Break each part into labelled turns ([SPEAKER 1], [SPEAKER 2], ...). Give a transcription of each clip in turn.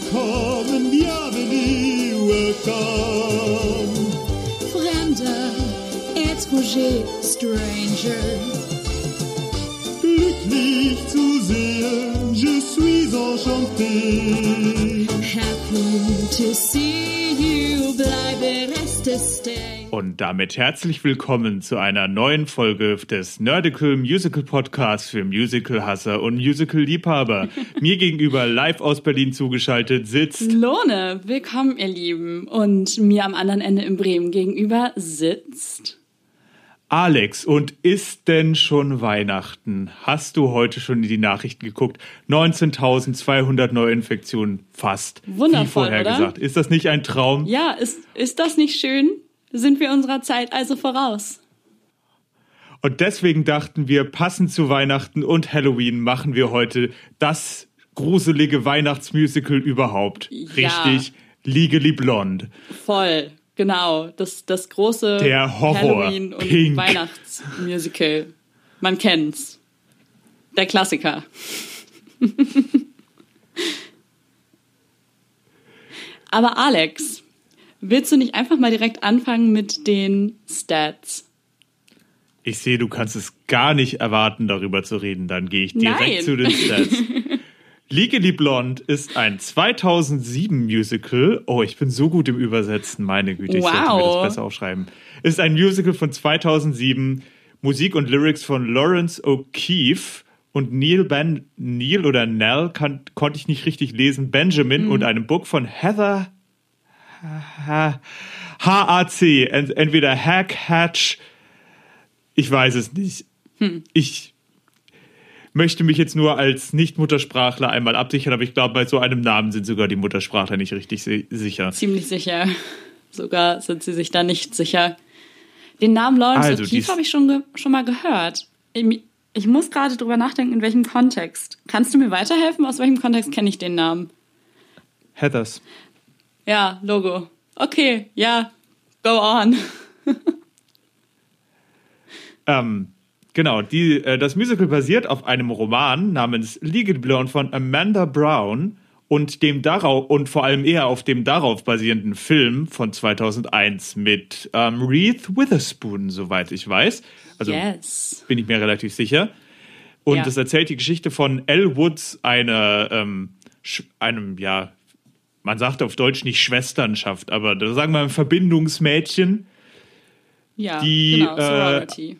[SPEAKER 1] Willkommen, bienvenue, welcome.
[SPEAKER 2] Fremder, étranger, stranger.
[SPEAKER 1] Glücklich zu sehen, je suis enchanté.
[SPEAKER 2] Happy to see you, bleibe reste stay.
[SPEAKER 3] Und damit herzlich willkommen zu einer neuen Folge des Nerdical Musical Podcasts für Musical-Hasser und Musical-Liebhaber. Mir gegenüber live aus Berlin zugeschaltet sitzt
[SPEAKER 4] Lone, willkommen ihr Lieben. Und mir am anderen Ende in Bremen gegenüber sitzt.
[SPEAKER 3] Alex. Und ist denn schon Weihnachten? Hast du heute schon in die Nachrichten geguckt? 19.200 Neuinfektionen fast.
[SPEAKER 4] Wundervoll,
[SPEAKER 3] Wie vorhergesagt.
[SPEAKER 4] oder?
[SPEAKER 3] Ist das nicht ein Traum?
[SPEAKER 4] Ja, ist, ist das nicht schön? Sind wir unserer Zeit also voraus?
[SPEAKER 3] Und deswegen dachten wir, passend zu Weihnachten und Halloween machen wir heute das gruselige Weihnachtsmusical überhaupt.
[SPEAKER 4] Ja.
[SPEAKER 3] Richtig, Legally Blonde.
[SPEAKER 4] Voll, genau. Das, das große
[SPEAKER 3] Der Horror,
[SPEAKER 4] Halloween- und
[SPEAKER 3] Pink.
[SPEAKER 4] Weihnachtsmusical. Man kennt's. Der Klassiker. Aber Alex, willst du nicht einfach mal direkt anfangen mit den Stats?
[SPEAKER 3] Ich sehe, du kannst es gar nicht erwarten, darüber zu reden. Dann gehe ich direkt
[SPEAKER 4] Nein.
[SPEAKER 3] zu den Stats. Legally Blonde ist ein 2007 Musical. Oh, ich bin so gut im Übersetzen, meine Güte, ich sollte mir
[SPEAKER 4] Wow.
[SPEAKER 3] das besser aufschreiben. Ist ein Musical von 2007, Musik und Lyrics von Lawrence O'Keefe und Neil Ben Neil oder Nell kann, konnte ich nicht richtig lesen, Benjamin
[SPEAKER 4] Mhm.
[SPEAKER 3] und einem Book von Heather HAC, Ent- entweder Hack, Hatch, ich weiß es nicht.
[SPEAKER 4] Hm.
[SPEAKER 3] Ich möchte mich jetzt nur als Nicht-Muttersprachler einmal absichern, aber ich glaube, bei so einem Namen sind sogar die Muttersprachler nicht richtig si sicher.
[SPEAKER 4] Ziemlich sicher. Sogar sind sie sich da nicht sicher. Den Namen Lawrence
[SPEAKER 3] Also,
[SPEAKER 4] O'Keefe habe ich schon, schon mal gehört. Ich, ich muss gerade drüber nachdenken, in welchem Kontext. Kannst du mir weiterhelfen? Aus welchem Kontext kenne ich den Namen?
[SPEAKER 3] Heathers.
[SPEAKER 4] Ja, Logo. Okay, ja, go on.
[SPEAKER 3] Ähm, genau, die, äh, das Musical basiert auf einem Roman namens Legal Blonde von Amanda Brown und dem darauf und vor allem eher auf dem darauf basierenden Film von 2001 mit ähm, Reese Witherspoon, soweit ich weiß. Also
[SPEAKER 4] Yes.
[SPEAKER 3] bin ich mir relativ sicher. Und
[SPEAKER 4] Ja.
[SPEAKER 3] es erzählt die Geschichte von Elle Woods, einer, ähm, einem, ja, man sagt auf Deutsch nicht Schwesternschaft, aber da sagen wir ein Verbindungsmädchen.
[SPEAKER 4] Ja,
[SPEAKER 3] Die,
[SPEAKER 4] genau,
[SPEAKER 3] äh,
[SPEAKER 4] Sorority.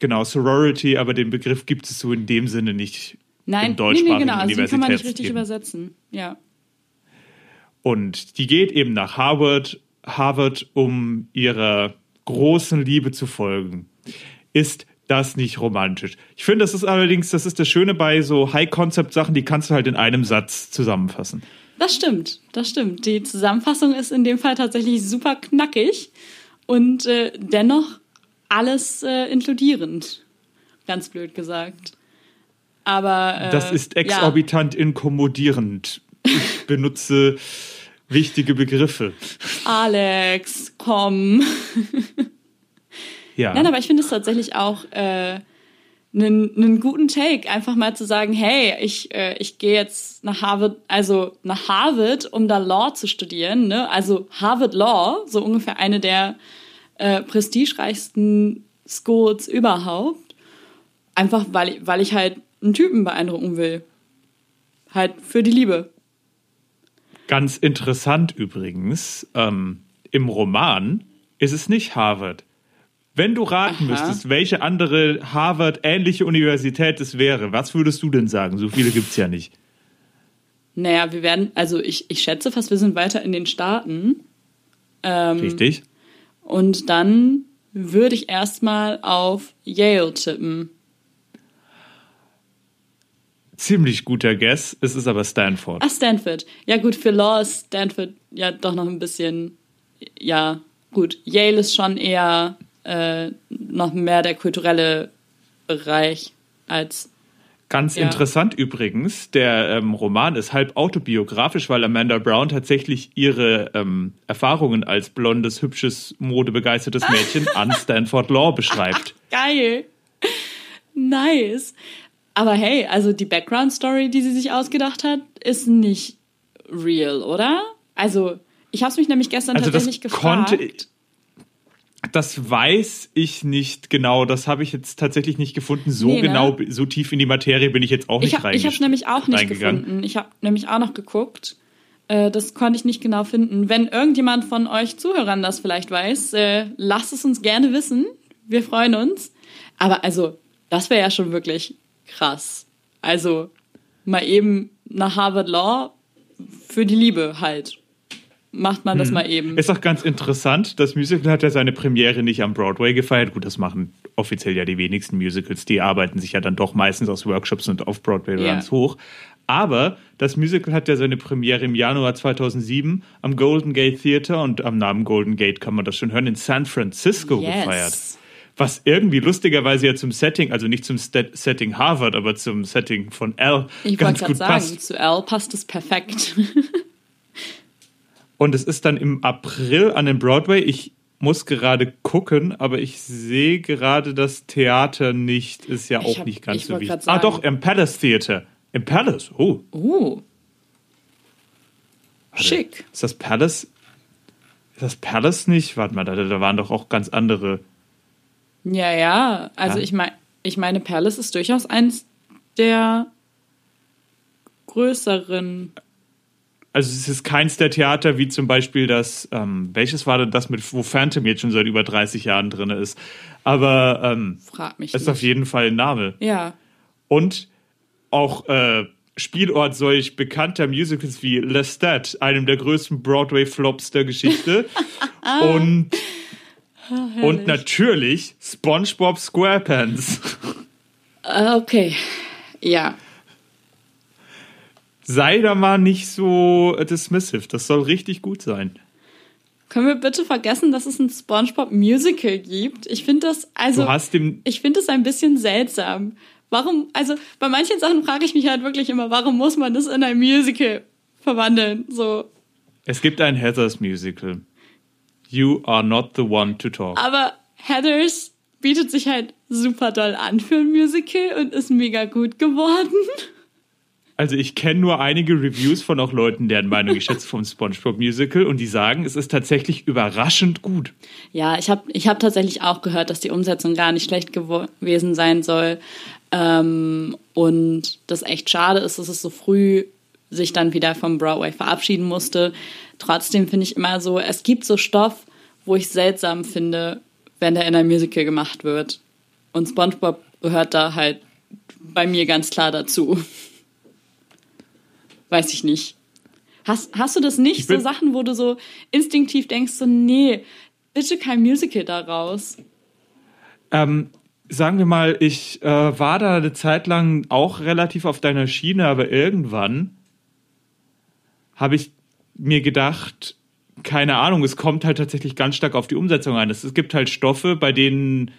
[SPEAKER 3] Genau, Sorority, aber den Begriff gibt es so in dem Sinne nicht
[SPEAKER 4] Nein,
[SPEAKER 3] im
[SPEAKER 4] nee,
[SPEAKER 3] deutschsprachigen
[SPEAKER 4] nee, genau, also den kann man nicht richtig übersetzen. Ja.
[SPEAKER 3] Und die geht eben nach Harvard, Harvard, um ihrer großen Liebe zu folgen. Ist das nicht romantisch? Ich finde, das ist allerdings, das ist das Schöne bei so High-Concept-Sachen, die kannst du halt in einem Satz zusammenfassen.
[SPEAKER 4] Das stimmt, das stimmt. Die Zusammenfassung ist in dem Fall tatsächlich super knackig und äh, dennoch alles äh, inkludierend. Ganz blöd gesagt. Aber äh,
[SPEAKER 3] Das ist exorbitant inkommodierend. Ich benutze wichtige Begriffe.
[SPEAKER 4] Ja, Alex, komm.
[SPEAKER 3] Ja.
[SPEAKER 4] Nein, aber ich finde es tatsächlich auch äh, einen, einen guten Take, einfach mal zu sagen, hey, ich, äh, ich gehe jetzt nach Harvard, also nach Harvard, um da Law zu studieren, ne? Also Harvard Law, so ungefähr eine der äh, prestigereichsten Schools überhaupt. Einfach weil, ich- weil ich halt einen Typen beeindrucken will. Halt für die Liebe.
[SPEAKER 3] Ganz interessant übrigens, ähm, im Roman ist es nicht Harvard. Wenn du raten
[SPEAKER 4] Aha.
[SPEAKER 3] müsstest, welche andere Harvard-ähnliche Universität es wäre, was würdest du denn sagen? So viele gibt's ja nicht.
[SPEAKER 4] Naja, wir werden, also ich, ich schätze fast, wir sind weiter in den Staaten. Ähm,
[SPEAKER 3] Richtig?
[SPEAKER 4] Und dann würde ich erstmal auf Yale tippen.
[SPEAKER 3] Ziemlich guter Guess. Es ist aber Stanford.
[SPEAKER 4] Ach, Stanford. Ja, gut, für Law ist Stanford ja doch noch ein bisschen. Ja, gut. Yale ist schon eher äh, noch mehr der kulturelle Bereich als.
[SPEAKER 3] Ganz
[SPEAKER 4] Ja.
[SPEAKER 3] interessant übrigens, der ähm, Roman ist halb autobiografisch, weil Amanda Brown tatsächlich ihre ähm, Erfahrungen als blondes, hübsches, modebegeistertes Mädchen an Stanford Law beschreibt.
[SPEAKER 4] Geil! Nice! Aber hey, also die Background-Story, die sie sich ausgedacht hat, ist nicht real, oder? Also, ich habe es mich nämlich gestern
[SPEAKER 3] Also das
[SPEAKER 4] tatsächlich gefragt.
[SPEAKER 3] konnte das weiß ich nicht genau. Das habe ich jetzt tatsächlich nicht gefunden. So
[SPEAKER 4] Nee, ne?
[SPEAKER 3] genau, so tief in die Materie bin ich jetzt auch nicht
[SPEAKER 4] ich habe
[SPEAKER 3] reingegangen.
[SPEAKER 4] es nämlich auch nicht gefunden. Ich habe nämlich auch noch geguckt. Äh, das konnte ich nicht genau finden. Wenn irgendjemand von euch Zuhörern das vielleicht weiß, äh, lasst es uns gerne wissen. Wir freuen uns. Aber also, das wäre ja schon wirklich krass. Also, mal eben nach Harvard Law für die Liebe halt. Macht man das mal eben.
[SPEAKER 3] Ist auch ganz interessant, das Musical hat ja seine Premiere nicht am Broadway gefeiert. Gut, das machen offiziell ja die wenigsten Musicals. Die arbeiten sich ja dann doch meistens aus Workshops und auf Broadway
[SPEAKER 4] Ja.
[SPEAKER 3] Runs hoch. Aber das Musical hat ja seine Premiere im Januar 2007 am Golden Gate Theater und am Namen Golden Gate kann man das schon hören, in San Francisco
[SPEAKER 4] Yes.
[SPEAKER 3] gefeiert. Was irgendwie lustigerweise ja zum Setting, also nicht zum Stat- Setting Harvard, aber zum Setting von L
[SPEAKER 4] Ich wollte
[SPEAKER 3] ganz
[SPEAKER 4] gerade
[SPEAKER 3] gut
[SPEAKER 4] sagen,
[SPEAKER 3] passt.
[SPEAKER 4] zu Al passt es perfekt.
[SPEAKER 3] Und es ist dann im April an den Broadway. Ich muss gerade gucken, aber ich sehe gerade das Theater nicht. Ist ja auch
[SPEAKER 4] hab-
[SPEAKER 3] nicht ganz so wichtig. Ah, doch, im Palace Theater. Im Palace. Oh,
[SPEAKER 4] Uh.
[SPEAKER 3] warte.
[SPEAKER 4] Schick.
[SPEAKER 3] Ist das Palace? Ist das Palace nicht? Warte mal, da, da waren doch auch ganz andere.
[SPEAKER 4] Ja, ja. Also
[SPEAKER 3] Ja.
[SPEAKER 4] ich meine, ich meine, Palace ist durchaus eins der größeren.
[SPEAKER 3] Also es ist keins der Theater wie zum Beispiel das, ähm, welches war denn das mit, wo Phantom jetzt schon seit über 30 Jahren drin ist. Aber ähm,
[SPEAKER 4] Frag mich
[SPEAKER 3] ist
[SPEAKER 4] nicht.
[SPEAKER 3] auf jeden Fall ein Name.
[SPEAKER 4] Ja.
[SPEAKER 3] Und auch äh, Spielort solch bekannter Musicals wie Lestat, einem der größten Broadway-Flops der Geschichte. und, und natürlich SpongeBob SquarePants.
[SPEAKER 4] Äh, Okay. Ja.
[SPEAKER 3] Sei da mal nicht so äh, dismissive. Das soll richtig gut sein.
[SPEAKER 4] Können wir bitte vergessen, dass es ein SpongeBob Musical gibt? Ich finde das, also,
[SPEAKER 3] Du hast dem,
[SPEAKER 4] ich finde es ein bisschen seltsam. Warum, also, bei manchen Sachen frage ich mich halt wirklich immer, warum muss man das in ein Musical verwandeln? So.
[SPEAKER 3] es gibt ein Heathers Musical. You are not the one to talk.
[SPEAKER 4] Aber Heathers bietet sich halt super doll an für ein Musical und ist mega gut geworden.
[SPEAKER 3] Also ich kenne nur einige Reviews von auch Leuten, deren Meinung ich schätze vom SpongeBob Musical und die sagen, es ist tatsächlich überraschend gut.
[SPEAKER 4] Ja, ich habe ich hab tatsächlich auch gehört, dass die Umsetzung gar nicht schlecht gewesen sein soll. Ähm, und das echt schade ist, dass es so früh sich dann wieder vom Broadway verabschieden musste. Trotzdem finde ich immer so, es gibt so Stoff, wo ich seltsam finde, wenn der in einem Musical gemacht wird. Und SpongeBob gehört da halt bei mir ganz klar dazu. Weiß ich nicht. Hast, hast du das nicht? So Sachen, wo du so instinktiv denkst, so, nee, bitte kein Musical daraus.
[SPEAKER 3] Ähm, sagen wir mal, ich äh, war da eine Zeit lang auch relativ auf deiner Schiene, aber irgendwann habe ich mir gedacht, keine Ahnung, es kommt halt tatsächlich ganz stark auf die Umsetzung an. Es, es gibt halt Stoffe, bei denen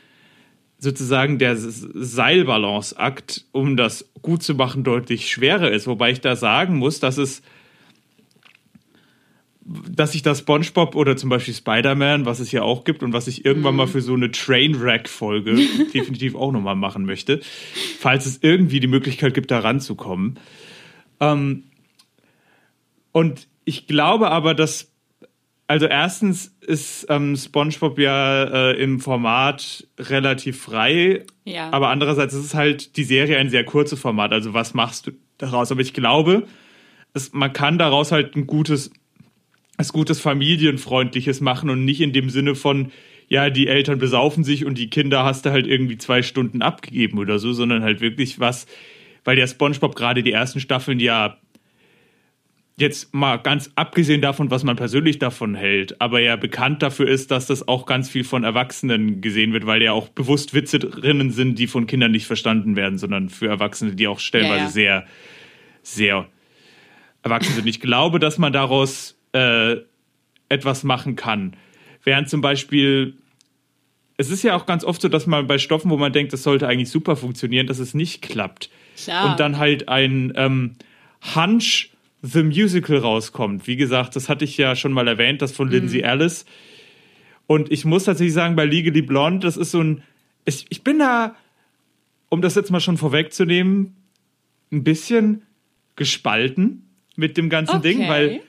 [SPEAKER 3] sozusagen der Seilbalanceakt, um das gut zu machen, deutlich schwerer ist. Wobei ich da sagen muss, dass es dass ich das SpongeBob oder zum Beispiel Spider-Man, was es ja auch gibt und was ich irgendwann mal für so eine Trainwreck-Folge definitiv auch nochmal machen möchte, falls es irgendwie die Möglichkeit gibt, da ranzukommen. Ähm, und ich glaube aber, dass, also erstens ist ähm, SpongeBob ja äh, im Format relativ frei,
[SPEAKER 4] Ja.
[SPEAKER 3] aber andererseits ist es halt die Serie ein sehr kurzes Format. Also was machst du daraus? Aber ich glaube, es, man kann daraus halt ein gutes was Gutes familienfreundliches machen und nicht in dem Sinne von, ja, die Eltern besaufen sich und die Kinder hast du halt irgendwie zwei Stunden abgegeben oder so, sondern halt wirklich was, weil der SpongeBob gerade die ersten Staffeln ja jetzt mal ganz abgesehen davon, was man persönlich davon hält, aber ja bekannt dafür ist, dass das auch ganz viel von Erwachsenen gesehen wird, weil ja auch bewusst Witze drinnen sind, die von Kindern nicht verstanden werden, sondern für Erwachsene, die auch stellenweise
[SPEAKER 4] Ja, ja.
[SPEAKER 3] sehr, sehr erwachsen sind. Ich glaube, dass man daraus äh, etwas machen kann. Während zum Beispiel, es ist ja auch ganz oft so, dass man bei Stoffen, wo man denkt, das sollte eigentlich super funktionieren, dass es nicht klappt.
[SPEAKER 4] Klar.
[SPEAKER 3] Und dann halt ein ähm, Hunch The Musical rauskommt. Wie gesagt, das hatte ich ja schon mal erwähnt, das von Lindsay Ellis. Und ich muss tatsächlich sagen, bei Legally Blonde, das ist so ein. Ich, ich bin da, um das jetzt mal schon vorwegzunehmen, ein bisschen gespalten mit dem ganzen
[SPEAKER 4] Okay.
[SPEAKER 3] Ding, weil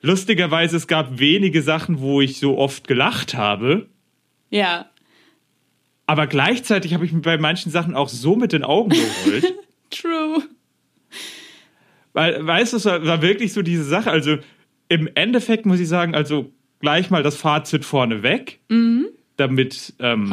[SPEAKER 3] lustigerweise es gab wenige Sachen, wo ich so oft gelacht habe.
[SPEAKER 4] Ja.
[SPEAKER 3] Aber gleichzeitig habe ich mir bei manchen Sachen auch so mit den Augen gerollt.
[SPEAKER 4] True.
[SPEAKER 3] Weil, weißt du, es war, war wirklich so diese Sache. Also im Endeffekt muss ich sagen, also gleich mal das Fazit vorneweg, damit ähm,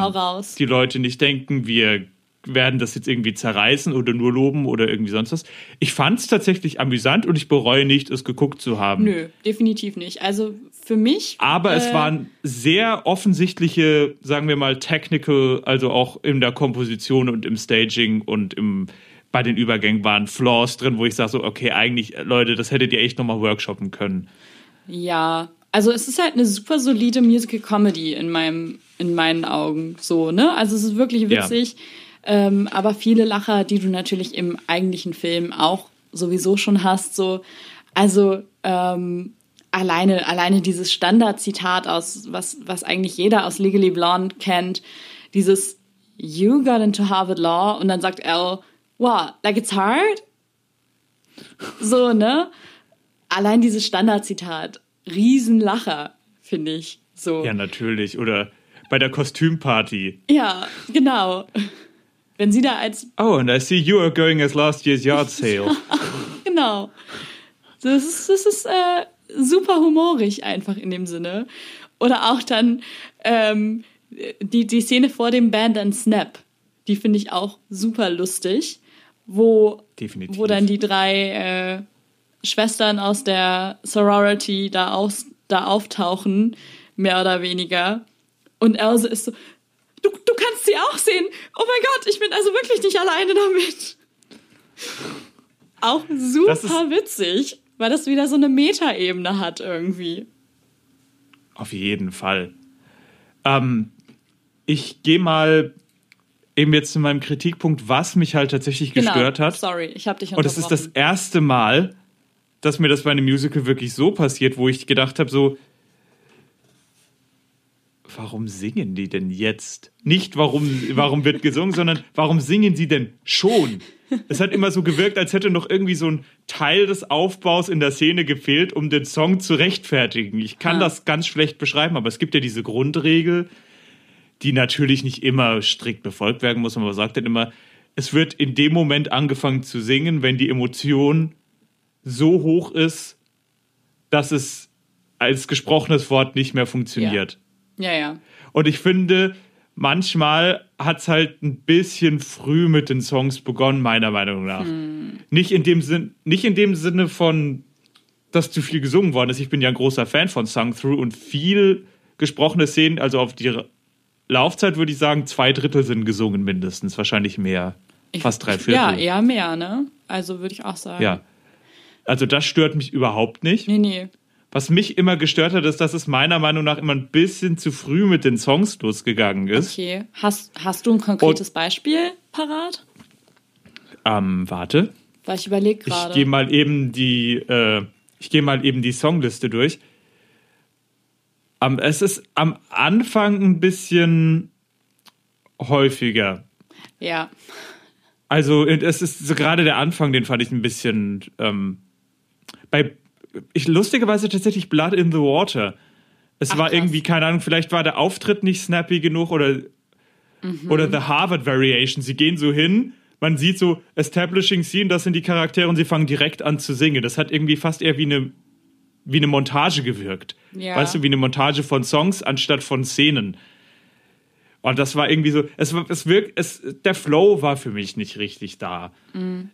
[SPEAKER 3] die Leute nicht denken, wir werden das jetzt irgendwie zerreißen oder nur loben oder irgendwie sonst was. Ich fand es tatsächlich amüsant und ich bereue nicht, es geguckt zu haben.
[SPEAKER 4] Nö, definitiv nicht. Also für mich.
[SPEAKER 3] Aber es
[SPEAKER 4] äh,
[SPEAKER 3] waren sehr offensichtliche, sagen wir mal, technical, also auch in der Komposition und im Staging und im, bei den Übergängen waren Flaws drin, wo ich sage so, okay, eigentlich, äh, Leute, das hättet ihr echt nochmal workshoppen können.
[SPEAKER 4] Ja, also es ist halt eine super solide Musical Comedy in meinem, in meinen Augen. So, ne? Also es ist wirklich
[SPEAKER 3] Ja.
[SPEAKER 4] witzig. Ähm, aber viele Lacher, die du natürlich im eigentlichen Film auch sowieso schon hast, so. Also, ähm, alleine, alleine dieses Standardzitat aus, was, was eigentlich jeder aus Legally Blonde kennt, dieses You got into Harvard Law und dann sagt Elle, what, like it's hard? So, ne? Allein dieses Standardzitat, Riesenlacher, finde ich. So.
[SPEAKER 3] Ja, natürlich. Oder bei der Kostümparty.
[SPEAKER 4] Ja, genau. Wenn sie da als,
[SPEAKER 3] Oh, and I see you are going as last year's yard sale.
[SPEAKER 4] genau. Das ist, das ist äh, super humorig einfach in dem Sinne. Oder auch dann ähm, die, die Szene vor dem Band and Snap. Die finde ich auch super lustig. Wo,
[SPEAKER 3] Definitiv.
[SPEAKER 4] wo dann die drei äh, Schwestern aus der Sorority da, aus, da auftauchen, mehr oder weniger. Und Else ist so, du, du kannst sie auch sehen. Oh mein Gott, ich bin also wirklich nicht alleine damit. Auch super witzig, weil das wieder so eine Metaebene hat irgendwie.
[SPEAKER 3] Auf jeden Fall. Ähm, ich gehe mal eben jetzt zu meinem Kritikpunkt, was mich halt tatsächlich gestört hat.
[SPEAKER 4] Genau. Sorry, ich habe dich
[SPEAKER 3] Und es ist das erste Mal, dass mir das bei einem Musical wirklich so passiert, wo ich gedacht habe, so, warum singen die denn jetzt? Nicht, warum, warum wird gesungen, sondern warum singen sie denn schon? Es hat immer so gewirkt, als hätte noch irgendwie so ein Teil des Aufbaus in der Szene gefehlt, um den Song zu rechtfertigen. Ich kann
[SPEAKER 4] Ah.
[SPEAKER 3] das ganz schlecht beschreiben, aber es gibt ja diese Grundregel, die natürlich nicht immer strikt befolgt werden muss, aber man sagt dann immer, es wird in dem Moment angefangen zu singen, wenn die Emotion so hoch ist, dass es als gesprochenes Wort nicht mehr funktioniert.
[SPEAKER 4] Ja, ja.
[SPEAKER 3] Und ich finde, manchmal hat es halt ein bisschen früh mit den Songs begonnen, meiner Meinung nach. Nicht, in dem Sinn, nicht in dem Sinne von, dass zu viel gesungen worden ist. Ich bin ja ein großer Fan von Sung Through und viel gesprochene Szenen, also auf die Laufzeit würde ich sagen, zwei Drittel sind gesungen mindestens, wahrscheinlich mehr.
[SPEAKER 4] Ich-
[SPEAKER 3] Fast drei Viertel.
[SPEAKER 4] Ja, eher mehr, ne? Also würde ich auch sagen.
[SPEAKER 3] Ja. Also das stört mich überhaupt nicht.
[SPEAKER 4] Nee, nee.
[SPEAKER 3] Was mich immer gestört hat, ist, dass es meiner Meinung nach immer ein bisschen zu früh mit den Songs losgegangen ist.
[SPEAKER 4] Okay. Hast, hast du ein konkretes Beispiel parat?
[SPEAKER 3] Ähm, warte.
[SPEAKER 4] Weil ich überlege
[SPEAKER 3] Ich
[SPEAKER 4] gerade.
[SPEAKER 3] gehe mal eben die, äh, ich gehe mal eben die Songliste durch. Ähm, es ist am Anfang ein bisschen häufiger.
[SPEAKER 4] Ja.
[SPEAKER 3] Also es ist so gerade der Anfang, den fand ich ein bisschen ähm, bei ich lustigerweise tatsächlich Blood in the Water. Es
[SPEAKER 4] Ach,
[SPEAKER 3] war
[SPEAKER 4] krass.
[SPEAKER 3] irgendwie keine Ahnung, vielleicht war der Auftritt nicht snappy genug oder
[SPEAKER 4] Mhm.
[SPEAKER 3] oder The Harvard Variation. Sie gehen so hin, man sieht so establishing scene, das sind die Charaktere und sie fangen direkt an zu singen. Das hat irgendwie fast eher wie eine wie eine Montage gewirkt.
[SPEAKER 4] Ja.
[SPEAKER 3] Weißt du, wie eine Montage von Songs anstatt von Szenen. Und das war irgendwie so, es, es wirkt, es, der Flow war für mich nicht richtig da.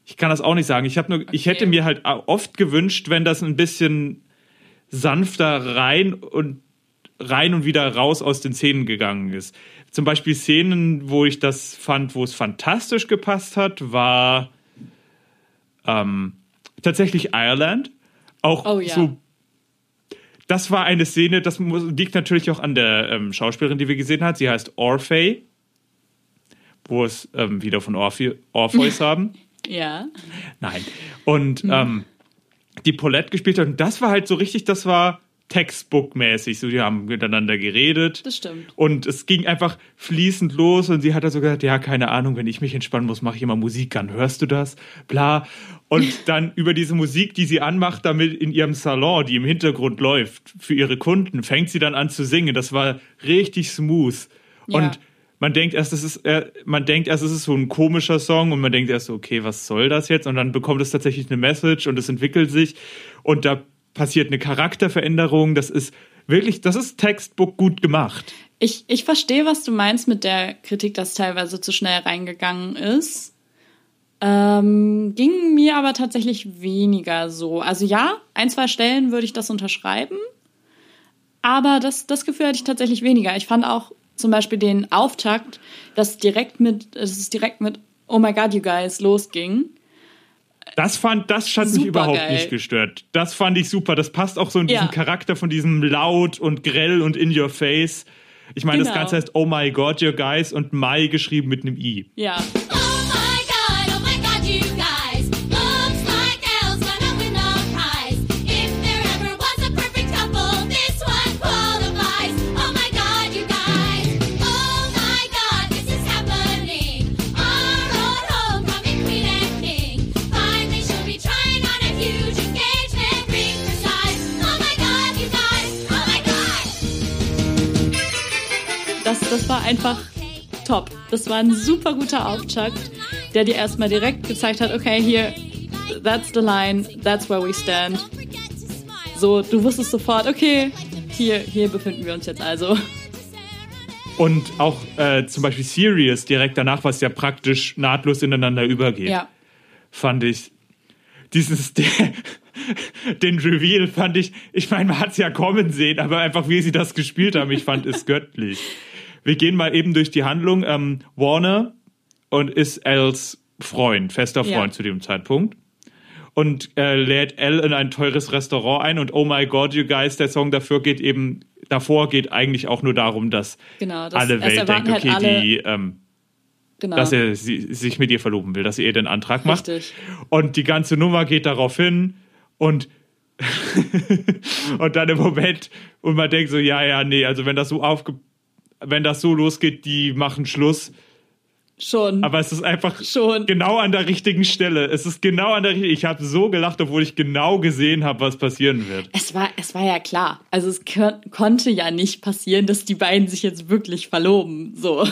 [SPEAKER 3] Ich kann das auch nicht sagen. Ich nur, ich
[SPEAKER 4] Okay.
[SPEAKER 3] hätte mir halt oft gewünscht, wenn das ein bisschen sanfter rein und rein und wieder raus aus den Szenen gegangen ist. Zum Beispiel Szenen, wo ich das fand, wo es fantastisch gepasst hat, war ähm, tatsächlich Ireland. Auch
[SPEAKER 4] Oh ja.
[SPEAKER 3] so das war eine Szene, das muss, liegt natürlich auch an der ähm, Schauspielerin, die wir gesehen haben. Sie heißt Orphei, wo es ähm, wieder von Orphe Orpheus haben.
[SPEAKER 4] Ja.
[SPEAKER 3] Nein. Und ähm, die Paulette gespielt hat. Und das war halt so richtig, das war Textbook-mäßig. So, die haben miteinander geredet.
[SPEAKER 4] Das stimmt.
[SPEAKER 3] Und es ging einfach fließend los und sie hat also gesagt, ja, keine Ahnung, wenn ich mich entspannen muss, mache ich immer Musik an. Hörst du das? Bla. Und dann über diese Musik, die sie anmacht, damit in ihrem Salon, die im Hintergrund läuft, für ihre Kunden, fängt sie dann an zu singen. Das war richtig smooth.
[SPEAKER 4] Ja.
[SPEAKER 3] Und man denkt erst, es ist, äh, man denkt erst, es ist so ein komischer Song und man denkt erst, so, okay, was soll das jetzt? Und dann bekommt es tatsächlich eine Message und es entwickelt sich und da passiert eine Charakterveränderung. Das ist wirklich, das ist Textbook gut gemacht.
[SPEAKER 4] Ich, ich verstehe, was du meinst mit der Kritik, dass teilweise zu schnell reingegangen ist. Ähm, ging mir aber tatsächlich weniger so. Also ja, ein, zwei Stellen würde ich das unterschreiben. Aber das, das Gefühl hatte ich tatsächlich weniger. Ich fand auch zum Beispiel den Auftakt, dass direkt mit, dass es direkt mit Oh my God, you guys losging.
[SPEAKER 3] Das fand, das hat mich
[SPEAKER 4] Super
[SPEAKER 3] überhaupt
[SPEAKER 4] geil.
[SPEAKER 3] nicht gestört. Das fand ich super. Das passt auch so in diesen
[SPEAKER 4] Ja.
[SPEAKER 3] Charakter von diesem laut und grell und in your face. Ich meine, das
[SPEAKER 4] Genau.
[SPEAKER 3] Ganze heißt Oh my God, you guys und My geschrieben mit einem I.
[SPEAKER 4] Ja, einfach top. Das war ein super guter Auftakt, der dir erstmal direkt gezeigt hat, okay, hier, that's the line, that's where we stand. So, du wusstest sofort, okay, hier, hier befinden wir uns jetzt also.
[SPEAKER 3] Und auch äh, zum Beispiel Serious direkt danach, was ja praktisch nahtlos ineinander übergeht.
[SPEAKER 4] Ja.
[SPEAKER 3] fand ich dieses den Reveal fand ich, ich meine, man hat es ja kommen sehen, aber einfach wie sie das gespielt haben, ich fand es göttlich. Wir gehen mal eben durch die Handlung. Ähm, Warner und ist Els Freund, fester
[SPEAKER 4] Ja.
[SPEAKER 3] Freund zu dem Zeitpunkt. Und äh, lädt Elle in ein teures Restaurant ein und oh my God, you guys, der Song dafür geht eben, davor geht eigentlich auch nur darum, dass
[SPEAKER 4] Genau, das-
[SPEAKER 3] alle Welt denkt, okay,
[SPEAKER 4] halt alle-
[SPEAKER 3] die, ähm,
[SPEAKER 4] Genau.
[SPEAKER 3] dass er sie, sich mit ihr verloben will, dass er ihr den Antrag macht.
[SPEAKER 4] Richtig.
[SPEAKER 3] Und die ganze Nummer geht darauf hin und und dann im Moment und man denkt so, ja, ja, nee, also wenn das so aufge wenn das so losgeht, die machen Schluss.
[SPEAKER 4] Schon.
[SPEAKER 3] Aber es ist einfach
[SPEAKER 4] Schon.
[SPEAKER 3] genau an der richtigen Stelle. Es ist genau an der richtigen. Ich habe so gelacht, obwohl ich genau gesehen habe, was passieren wird.
[SPEAKER 4] es war, es war ja klar. Also es konnte ja nicht passieren, dass die beiden sich jetzt wirklich verloben. So.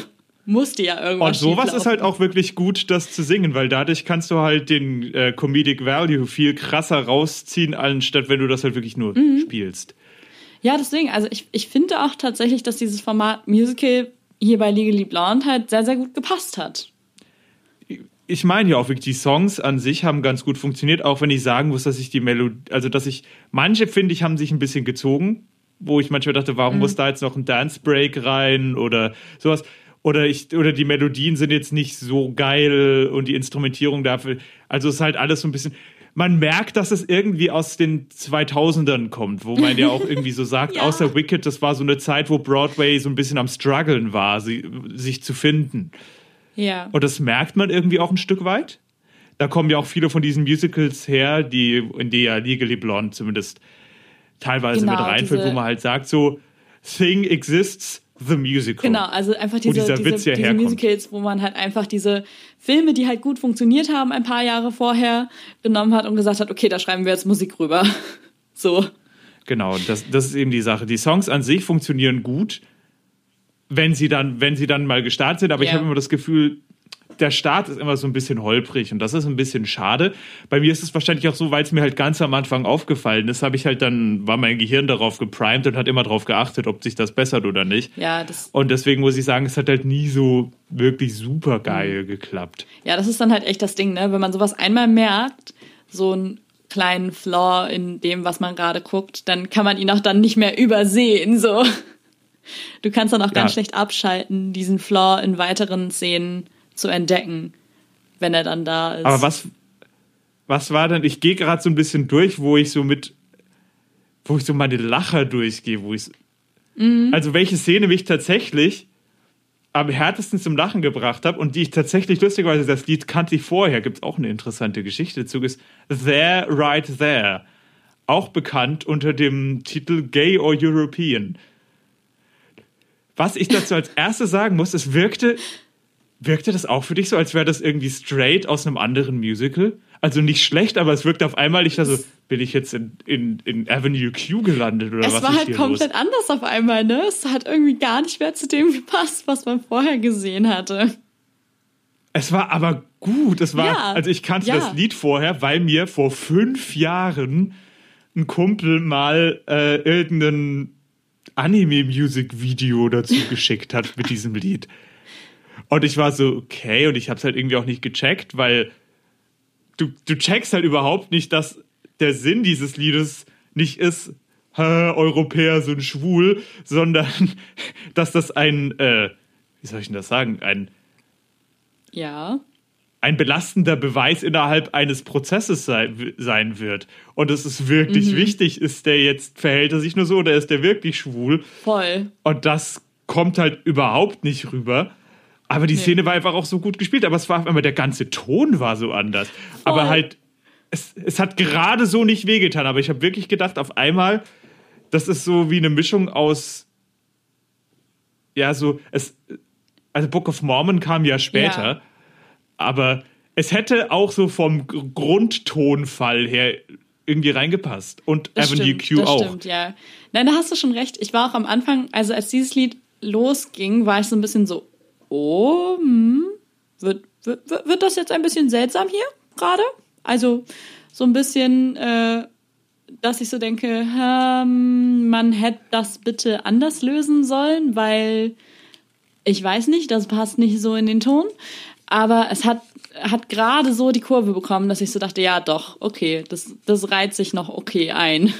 [SPEAKER 4] Musste ja irgendwas
[SPEAKER 3] Und sowas ist halt auch wirklich gut, das zu singen, weil dadurch kannst du halt den äh, Comedic Value viel krasser rausziehen, anstatt wenn du das halt wirklich nur
[SPEAKER 4] Mhm.
[SPEAKER 3] spielst.
[SPEAKER 4] Ja, deswegen, also ich, ich finde auch tatsächlich, dass dieses Format Musical hier bei Legally Blonde halt sehr, sehr gut gepasst hat.
[SPEAKER 3] ich meine ja auch wirklich, die Songs an sich haben ganz gut funktioniert, auch wenn ich sagen muss, dass ich die Melodie, also dass ich, manche finde ich, haben sich ein bisschen gezogen, wo ich manchmal dachte, warum muss da jetzt noch ein Dance Break rein oder sowas. Oder ich, oder die Melodien sind jetzt nicht so geil und die Instrumentierung dafür. Also es ist halt alles so ein bisschen. Man merkt, dass es irgendwie aus den 2000ern kommt, wo man ja auch irgendwie so sagt,
[SPEAKER 4] Ja.
[SPEAKER 3] außer Wicked, das war so eine Zeit, wo Broadway so ein bisschen am struggeln war, sie, sich zu finden.
[SPEAKER 4] Ja.
[SPEAKER 3] Und das merkt man irgendwie auch ein Stück weit. Da kommen ja auch viele von diesen Musicals her, die, in die ja Legally Blonde zumindest teilweise
[SPEAKER 4] Genau,
[SPEAKER 3] mit reinführt,
[SPEAKER 4] diese-
[SPEAKER 3] wo man halt sagt, so, Thing exists, the musical.
[SPEAKER 4] Genau, also einfach diese, diese, diese. Musicals, wo man halt einfach diese Filme, die halt gut funktioniert haben ein paar Jahre vorher, genommen hat und gesagt hat, okay, da schreiben wir jetzt Musik rüber. So.
[SPEAKER 3] Genau, das, das ist eben die Sache. Die Songs an sich funktionieren gut, wenn sie dann, wenn sie dann mal gestartet sind, aber ich
[SPEAKER 4] Ja.
[SPEAKER 3] habe immer das Gefühl, der Start ist immer so ein bisschen holprig und das ist ein bisschen schade. Bei mir ist es wahrscheinlich auch so, weil es mir halt ganz am Anfang aufgefallen ist, habe ich halt dann, war mein Gehirn darauf geprimed und hat immer darauf geachtet, ob sich das bessert oder nicht.
[SPEAKER 4] Ja, das,
[SPEAKER 3] Und deswegen muss ich sagen, es hat halt nie so wirklich super geil
[SPEAKER 4] Mhm.
[SPEAKER 3] geklappt.
[SPEAKER 4] ja, das ist dann halt echt das Ding, ne? Wenn man sowas einmal merkt, so einen kleinen Flaw in dem, was man gerade guckt, dann kann man ihn auch dann nicht mehr übersehen. So. Du kannst dann auch ganz
[SPEAKER 3] Ja.
[SPEAKER 4] schlecht abschalten, diesen Flaw in weiteren Szenen zu entdecken, wenn er dann da ist.
[SPEAKER 3] Aber was, was war denn, ich gehe gerade so ein bisschen durch, wo ich so mit, wo ich so meine Lacher durchgehe, wo ich,
[SPEAKER 4] Mhm.
[SPEAKER 3] also welche Szene mich tatsächlich am härtesten zum Lachen gebracht habe und die ich tatsächlich, lustigerweise, das Lied kannte ich vorher, gibt es auch eine interessante Geschichte dazu, ist There, Right There. auch bekannt unter dem Titel Gay or European. Was ich dazu als erstes sagen muss, es wirkte, wirkte das auch für dich so, als wäre das irgendwie straight aus einem anderen Musical? Also nicht schlecht, aber es wirkte auf einmal, ich dachte so, bin ich jetzt in, in, in Avenue Q gelandet oder
[SPEAKER 4] Es
[SPEAKER 3] was
[SPEAKER 4] war
[SPEAKER 3] ist
[SPEAKER 4] halt komplett
[SPEAKER 3] los?
[SPEAKER 4] anders auf einmal, ne? Es hat irgendwie gar nicht mehr zu dem gepasst, was man vorher gesehen hatte.
[SPEAKER 3] Es war aber gut. Es war,
[SPEAKER 4] Ja,
[SPEAKER 3] also ich kannte
[SPEAKER 4] ja.
[SPEAKER 3] das Lied vorher, weil mir vor fünf Jahren ein Kumpel mal äh, irgendein Anime-Music-Video dazu geschickt hat mit diesem Lied. Und ich war so, okay, und ich habe es halt irgendwie auch nicht gecheckt, weil du, du checkst halt überhaupt nicht, dass der Sinn dieses Liedes nicht ist, "Hä, Europäer sind schwul, sondern dass das ein, äh, wie soll ich denn das sagen, ein
[SPEAKER 4] Ja.
[SPEAKER 3] ein belastender Beweis innerhalb eines Prozesses sei, sein wird. Und es ist wirklich
[SPEAKER 4] Mhm.
[SPEAKER 3] wichtig, ist der jetzt, verhält er sich nur so oder ist der wirklich schwul?
[SPEAKER 4] Voll.
[SPEAKER 3] Und das kommt halt überhaupt nicht rüber. Aber die Szene war einfach auch so gut gespielt, aber es war auf einmal, der ganze Ton war so anders. Aber halt, es, es hat gerade so nicht wehgetan, aber ich habe wirklich gedacht, auf einmal, das ist so wie eine Mischung aus, ja, so, es, also Book of Mormon kam ja später,
[SPEAKER 4] Ja.
[SPEAKER 3] aber es hätte auch so vom Gr- Grundtonfall her irgendwie reingepasst. Und
[SPEAKER 4] Das
[SPEAKER 3] Avenue
[SPEAKER 4] stimmt,
[SPEAKER 3] Q
[SPEAKER 4] das
[SPEAKER 3] auch.
[SPEAKER 4] stimmt, ja. Nein, da hast du schon recht. Ich war auch am Anfang, also als dieses Lied losging, war ich so ein bisschen so, oh, hm, wird, wird, wird das jetzt ein bisschen seltsam hier gerade? Also so ein bisschen, äh, dass ich so denke, ähm, man hätte das bitte anders lösen sollen, weil ich weiß nicht, das passt nicht so in den Ton. Aber es hat, hat gerade so die Kurve bekommen, dass ich so dachte, ja doch, okay, das, das reiht sich noch okay ein.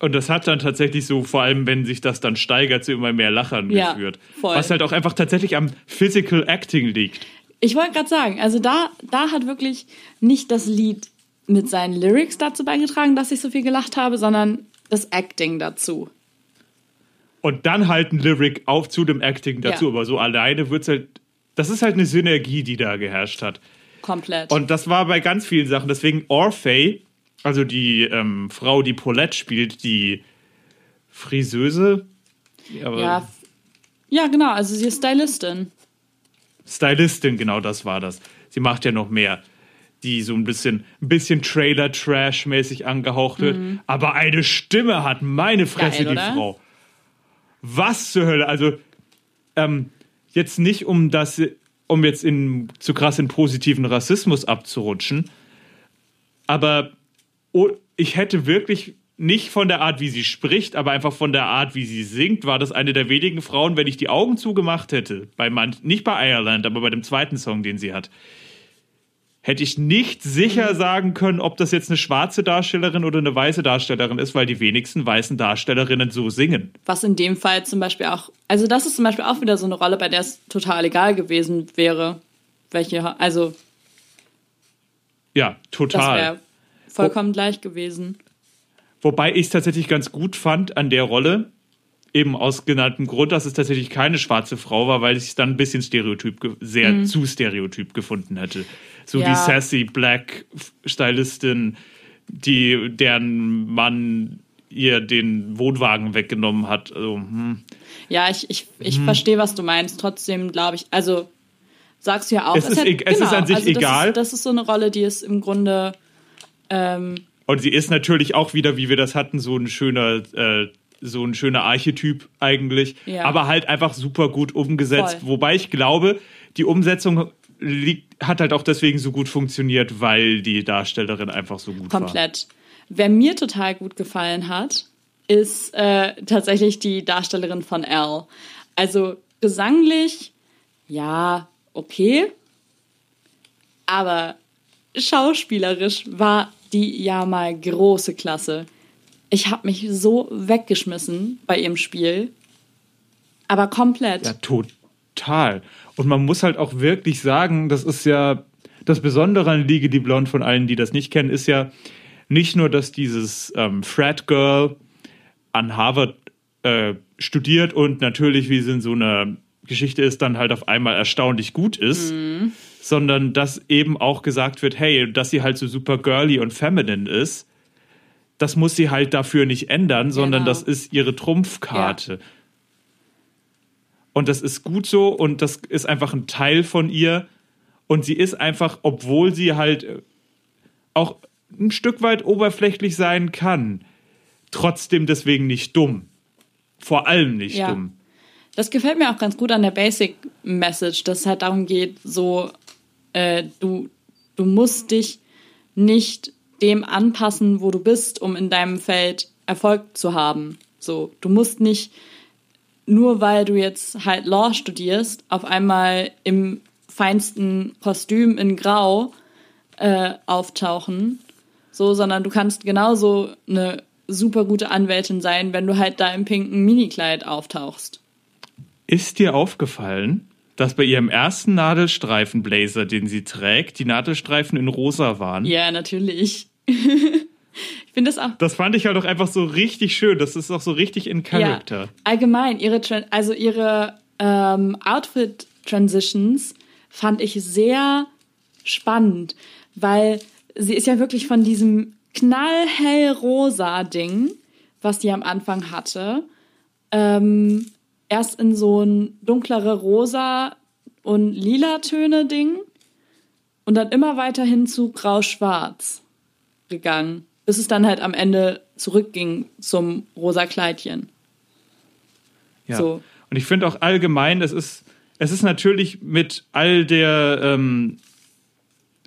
[SPEAKER 3] Und das hat dann tatsächlich so, vor allem wenn sich das dann steigert, zu immer mehr Lachern
[SPEAKER 4] Ja,
[SPEAKER 3] geführt.
[SPEAKER 4] voll.
[SPEAKER 3] Was halt auch einfach tatsächlich am Physical Acting liegt.
[SPEAKER 4] Ich wollte gerade sagen, also da, da hat wirklich nicht das Lied mit seinen Lyrics dazu beigetragen, dass ich so viel gelacht habe, sondern das Acting dazu.
[SPEAKER 3] Und dann halt ein Lyric auf zu dem Acting dazu.
[SPEAKER 4] Ja.
[SPEAKER 3] Aber so alleine wird's halt. Das ist halt eine Synergie, die da geherrscht hat.
[SPEAKER 4] Komplett.
[SPEAKER 3] Und das war bei ganz vielen Sachen. Deswegen Orphée, also die ähm, Frau, die Paulette spielt, die Friseuse.
[SPEAKER 4] ja, ja, genau, also sie ist Stylistin.
[SPEAKER 3] Stylistin, genau das war das. Sie macht ja noch mehr. Die so ein bisschen, ein bisschen Trailer-Trash-mäßig angehaucht wird, aber eine Stimme hat, meine Fresse,
[SPEAKER 4] Mhm. Geil,
[SPEAKER 3] die? Frau. Was zur Hölle? Also, ähm, jetzt nicht, um das, um jetzt in zu krass in positiven Rassismus abzurutschen, aber ich hätte wirklich nicht von der Art, wie sie spricht, aber einfach von der Art, wie sie singt, war das eine der wenigen Frauen, wenn ich die Augen zugemacht hätte, bei man, nicht bei Ireland, aber bei dem zweiten Song, den sie hat, hätte ich nicht sicher sagen können, ob das jetzt eine schwarze Darstellerin oder eine weiße Darstellerin ist, weil die wenigsten weißen Darstellerinnen so singen.
[SPEAKER 4] Was in dem Fall zum Beispiel auch, also das ist zum Beispiel auch wieder so eine Rolle, bei der es total egal gewesen wäre, welche, also
[SPEAKER 3] Ja, total.
[SPEAKER 4] Vollkommen gleich gewesen.
[SPEAKER 3] Wobei ich es tatsächlich ganz gut fand an der Rolle, eben aus genanntem Grund, dass es tatsächlich keine schwarze Frau war, weil ich es dann ein bisschen stereotyp, sehr zu stereotyp gefunden hätte. So
[SPEAKER 4] Mhm. Ja.
[SPEAKER 3] die sassy Black Stylistin, die, deren Mann ihr den Wohnwagen weggenommen hat. Also, hm.
[SPEAKER 4] Ja, ich, ich,
[SPEAKER 3] Mhm.
[SPEAKER 4] ich verstehe, was du meinst. Trotzdem glaube ich, also sagst du ja auch.
[SPEAKER 3] Es ist
[SPEAKER 4] hätte-
[SPEAKER 3] e- es ist an sich
[SPEAKER 4] also das
[SPEAKER 3] egal.
[SPEAKER 4] Ist, das ist so eine Rolle, die ist im Grunde, ähm,
[SPEAKER 3] Und sie ist natürlich auch wieder, wie wir das hatten, so ein schöner, äh, so ein schöner Archetyp eigentlich,
[SPEAKER 4] Ja.
[SPEAKER 3] aber halt einfach super gut umgesetzt.
[SPEAKER 4] Voll.
[SPEAKER 3] Wobei ich glaube, die Umsetzung liegt, hat halt auch deswegen so gut funktioniert, weil die Darstellerin einfach so gut war.
[SPEAKER 4] komplett. Wer mir total gut gefallen hat, ist äh, tatsächlich die Darstellerin von Elle. Also gesanglich, ja, okay. Aber schauspielerisch war die ja mal große Klasse. Ich habe mich so weggeschmissen bei ihrem Spiel. Aber komplett.
[SPEAKER 3] Ja, total. Und man muss halt auch wirklich sagen, das ist ja das Besondere an Liege die Blonde von allen, die das nicht kennen, ist ja nicht nur, dass dieses ähm, Frat Girl an Harvard äh, studiert und natürlich, wie es in so einer Geschichte ist, dann halt auf einmal erstaunlich gut ist, sondern dass eben auch gesagt wird, hey, dass sie halt so super girly und feminine ist, das muss sie halt dafür nicht ändern, sondern
[SPEAKER 4] Genau.
[SPEAKER 3] das ist ihre Trumpfkarte. Und das ist gut so und das ist einfach ein Teil von ihr. Und sie ist einfach, obwohl sie halt auch ein Stück weit oberflächlich sein kann, trotzdem deswegen nicht dumm. Vor allem nicht
[SPEAKER 4] Ja.
[SPEAKER 3] dumm.
[SPEAKER 4] Das gefällt mir auch ganz gut an der Basic Message, dass es halt darum geht, so, äh, du, du musst dich nicht dem anpassen, wo du bist, um in deinem Feld Erfolg zu haben. So, du musst nicht nur weil du jetzt halt Law studierst, auf einmal im feinsten Kostüm in Grau äh, auftauchen, so, sondern du kannst genauso eine super gute Anwältin sein, wenn du halt da im pinken Minikleid auftauchst.
[SPEAKER 3] Ist dir aufgefallen, dass bei ihrem ersten Nadelstreifenblazer, den sie trägt, die Nadelstreifen in rosa waren?
[SPEAKER 4] Ja, natürlich. ich finde das auch.
[SPEAKER 3] Das fand ich halt auch einfach so richtig schön. Das ist auch so richtig in Character.
[SPEAKER 4] Ja, allgemein, ihre, Tran- also ihre ähm, Outfit-Transitions fand ich sehr spannend, weil sie ist ja wirklich von diesem knallhellrosa Ding, was die am Anfang hatte, ähm, erst in so ein dunklere rosa und lila Töne Ding und dann immer weiter hin zu grau-schwarz gegangen, bis es dann halt am Ende zurückging zum rosa Kleidchen.
[SPEAKER 3] Ja.
[SPEAKER 4] So.
[SPEAKER 3] Und ich finde auch allgemein, es ist, es ist natürlich mit all der, ähm,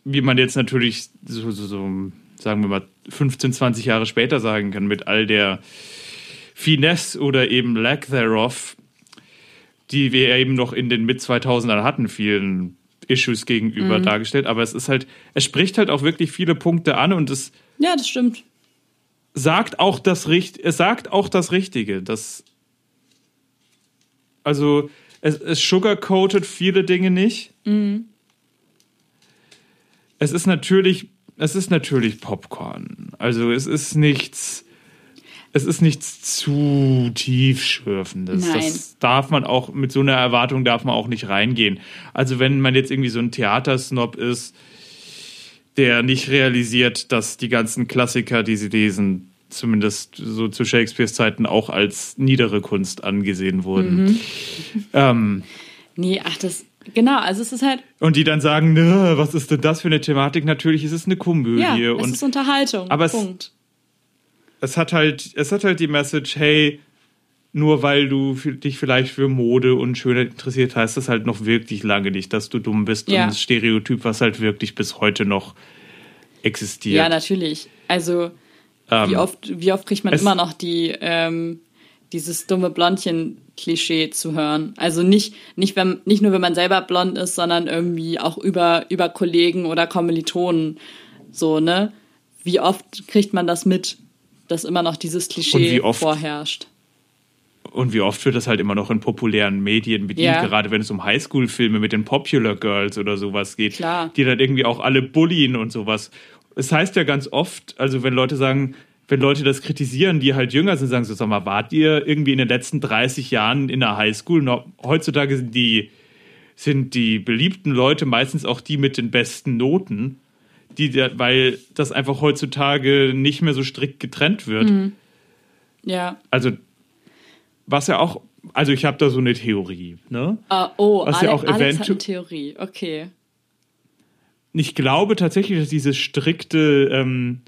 [SPEAKER 3] wie man jetzt natürlich so, so, so, sagen wir mal, 15, 20 Jahre später sagen kann, mit all der Finesse oder eben Lack thereof, die wir eben noch in den Mit-2000ern hatten, vielen Issues gegenüber dargestellt. Aber es ist halt, es spricht halt auch wirklich viele Punkte an und es
[SPEAKER 4] Ja, das stimmt.
[SPEAKER 3] sagt auch das es sagt auch das Richtige. Das also es, es sugarcoated viele Dinge nicht. Es ist natürlich es ist natürlich Popcorn. Also es ist nichts es ist nichts zu tiefschürfendes.
[SPEAKER 4] Nein.
[SPEAKER 3] Das darf man auch, mit so einer Erwartung darf man auch nicht reingehen. Also wenn man jetzt irgendwie so ein Theatersnob ist, der nicht realisiert, dass die ganzen Klassiker, die sie lesen, zumindest so zu Shakespeares Zeiten auch als niedere Kunst angesehen wurden. Ähm,
[SPEAKER 4] Nee, ach, das, genau, also es ist halt,
[SPEAKER 3] und die dann sagen, "Nö, was ist denn das für eine Thematik? Natürlich ist es eine Komödie.
[SPEAKER 4] ja, es
[SPEAKER 3] und
[SPEAKER 4] ist Unterhaltung.
[SPEAKER 3] Aber
[SPEAKER 4] Punkt.
[SPEAKER 3] es hat halt, es hat halt die Message, hey, nur weil du dich vielleicht für Mode und Schönheit interessiert, heißt das halt noch wirklich lange nicht, dass du dumm bist.
[SPEAKER 4] Ja.
[SPEAKER 3] Und das Stereotyp, was halt wirklich bis heute noch existiert.
[SPEAKER 4] Ja, natürlich. Also,
[SPEAKER 3] Ähm,
[SPEAKER 4] wie, oft, wie oft kriegt man
[SPEAKER 3] es-
[SPEAKER 4] immer noch die, ähm, dieses dumme Blondchen-Klischee zu hören? Also nicht, nicht, wenn, nicht nur, wenn man selber blond ist, sondern irgendwie auch über, über Kollegen oder Kommilitonen. So, ne? Wie oft kriegt man das mit, dass immer noch dieses
[SPEAKER 3] Und
[SPEAKER 4] Klischee
[SPEAKER 3] wie oft-
[SPEAKER 4] vorherrscht?
[SPEAKER 3] Und wie oft wird das halt immer noch in populären Medien bedient,
[SPEAKER 4] Ja.
[SPEAKER 3] gerade wenn es um Highschool-Filme mit den Popular Girls oder sowas geht,
[SPEAKER 4] Klar.
[SPEAKER 3] die dann irgendwie auch alle bullien und sowas. Es heißt ja ganz oft, also wenn Leute sagen, wenn Leute das kritisieren, die halt jünger sind, sagen so, sag mal, wart ihr irgendwie in den letzten 30 Jahren in der Highschool? Noch, heutzutage sind die, sind die beliebten Leute meistens auch die mit den besten Noten, die, weil das einfach heutzutage nicht mehr so strikt getrennt wird.
[SPEAKER 4] Ja.
[SPEAKER 3] Also, was ja auch, also ich habe da so eine Theorie, ne?
[SPEAKER 4] Ah, oh,
[SPEAKER 3] Was
[SPEAKER 4] Alex,
[SPEAKER 3] ja auch
[SPEAKER 4] Alex hat eine Theorie. Okay.
[SPEAKER 3] Ich glaube tatsächlich, dass dieses strikte, ähm,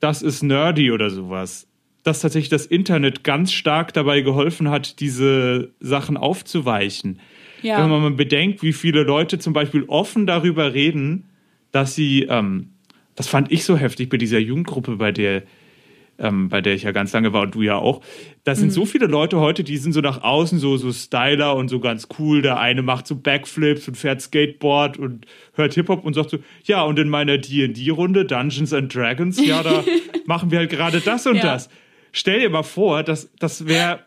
[SPEAKER 3] das ist nerdy oder sowas, dass tatsächlich das Internet ganz stark dabei geholfen hat, diese Sachen aufzuweichen.
[SPEAKER 4] Ja.
[SPEAKER 3] Wenn man bedenkt, wie viele Leute zum Beispiel offen darüber reden, dass sie, ähm, das fand ich so heftig bei dieser Jugendgruppe, bei der, ähm, bei der ich ja ganz lange war und du ja auch. Da sind so viele Leute heute, die sind so nach außen so, so Styler und so ganz cool. Der eine macht so Backflips und fährt Skateboard und hört Hip-Hop und sagt so, ja, und in meiner D&D-Runde, Dungeons and Dragons, ja, da machen wir halt gerade das und
[SPEAKER 4] Ja.
[SPEAKER 3] das. Stell dir mal vor, das, das wäre,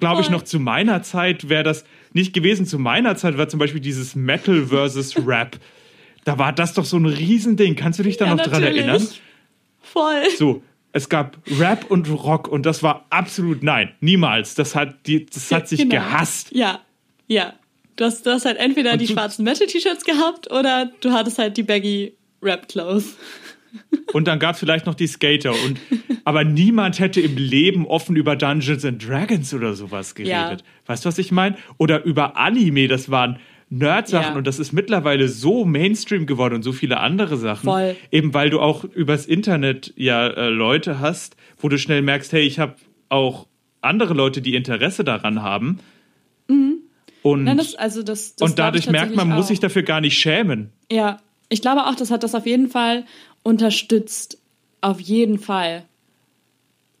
[SPEAKER 3] glaube ich, noch zu meiner Zeit wäre das nicht gewesen. Zu meiner Zeit war zum Beispiel dieses Metal versus Rap. Da war das doch so ein Riesending. Kannst du dich da
[SPEAKER 4] Ja,
[SPEAKER 3] noch dran
[SPEAKER 4] natürlich.
[SPEAKER 3] erinnern?
[SPEAKER 4] Voll.
[SPEAKER 3] So, es gab Rap und Rock und das war absolut nein, niemals. Das hat die, das hat sich
[SPEAKER 4] Genau.
[SPEAKER 3] gehasst.
[SPEAKER 4] Ja, ja. Du hast, du hast halt entweder
[SPEAKER 3] Und
[SPEAKER 4] die schwarzen Metal-T-Shirts gehabt oder du hattest halt die baggy Rap-Clothes.
[SPEAKER 3] Und dann gab es vielleicht noch die Skater. Und, aber niemand hätte im Leben offen über Dungeons and Dragons oder sowas geredet.
[SPEAKER 4] Ja.
[SPEAKER 3] Weißt du, was ich meine? Oder über Anime, das waren Nerd-Sachen
[SPEAKER 4] Ja.
[SPEAKER 3] und das ist mittlerweile so Mainstream geworden und so viele andere Sachen.
[SPEAKER 4] Voll.
[SPEAKER 3] Eben weil du auch übers Internet ja äh, Leute hast, wo du schnell merkst, hey, ich habe auch andere Leute, die Interesse daran haben. Und,
[SPEAKER 4] Nein, das, also das, das
[SPEAKER 3] und dadurch merkt man,
[SPEAKER 4] tatsächlich
[SPEAKER 3] muss
[SPEAKER 4] auch.
[SPEAKER 3] sich dafür gar nicht schämen.
[SPEAKER 4] Ja, ich glaube auch, das hat das auf jeden Fall unterstützt. Auf jeden Fall.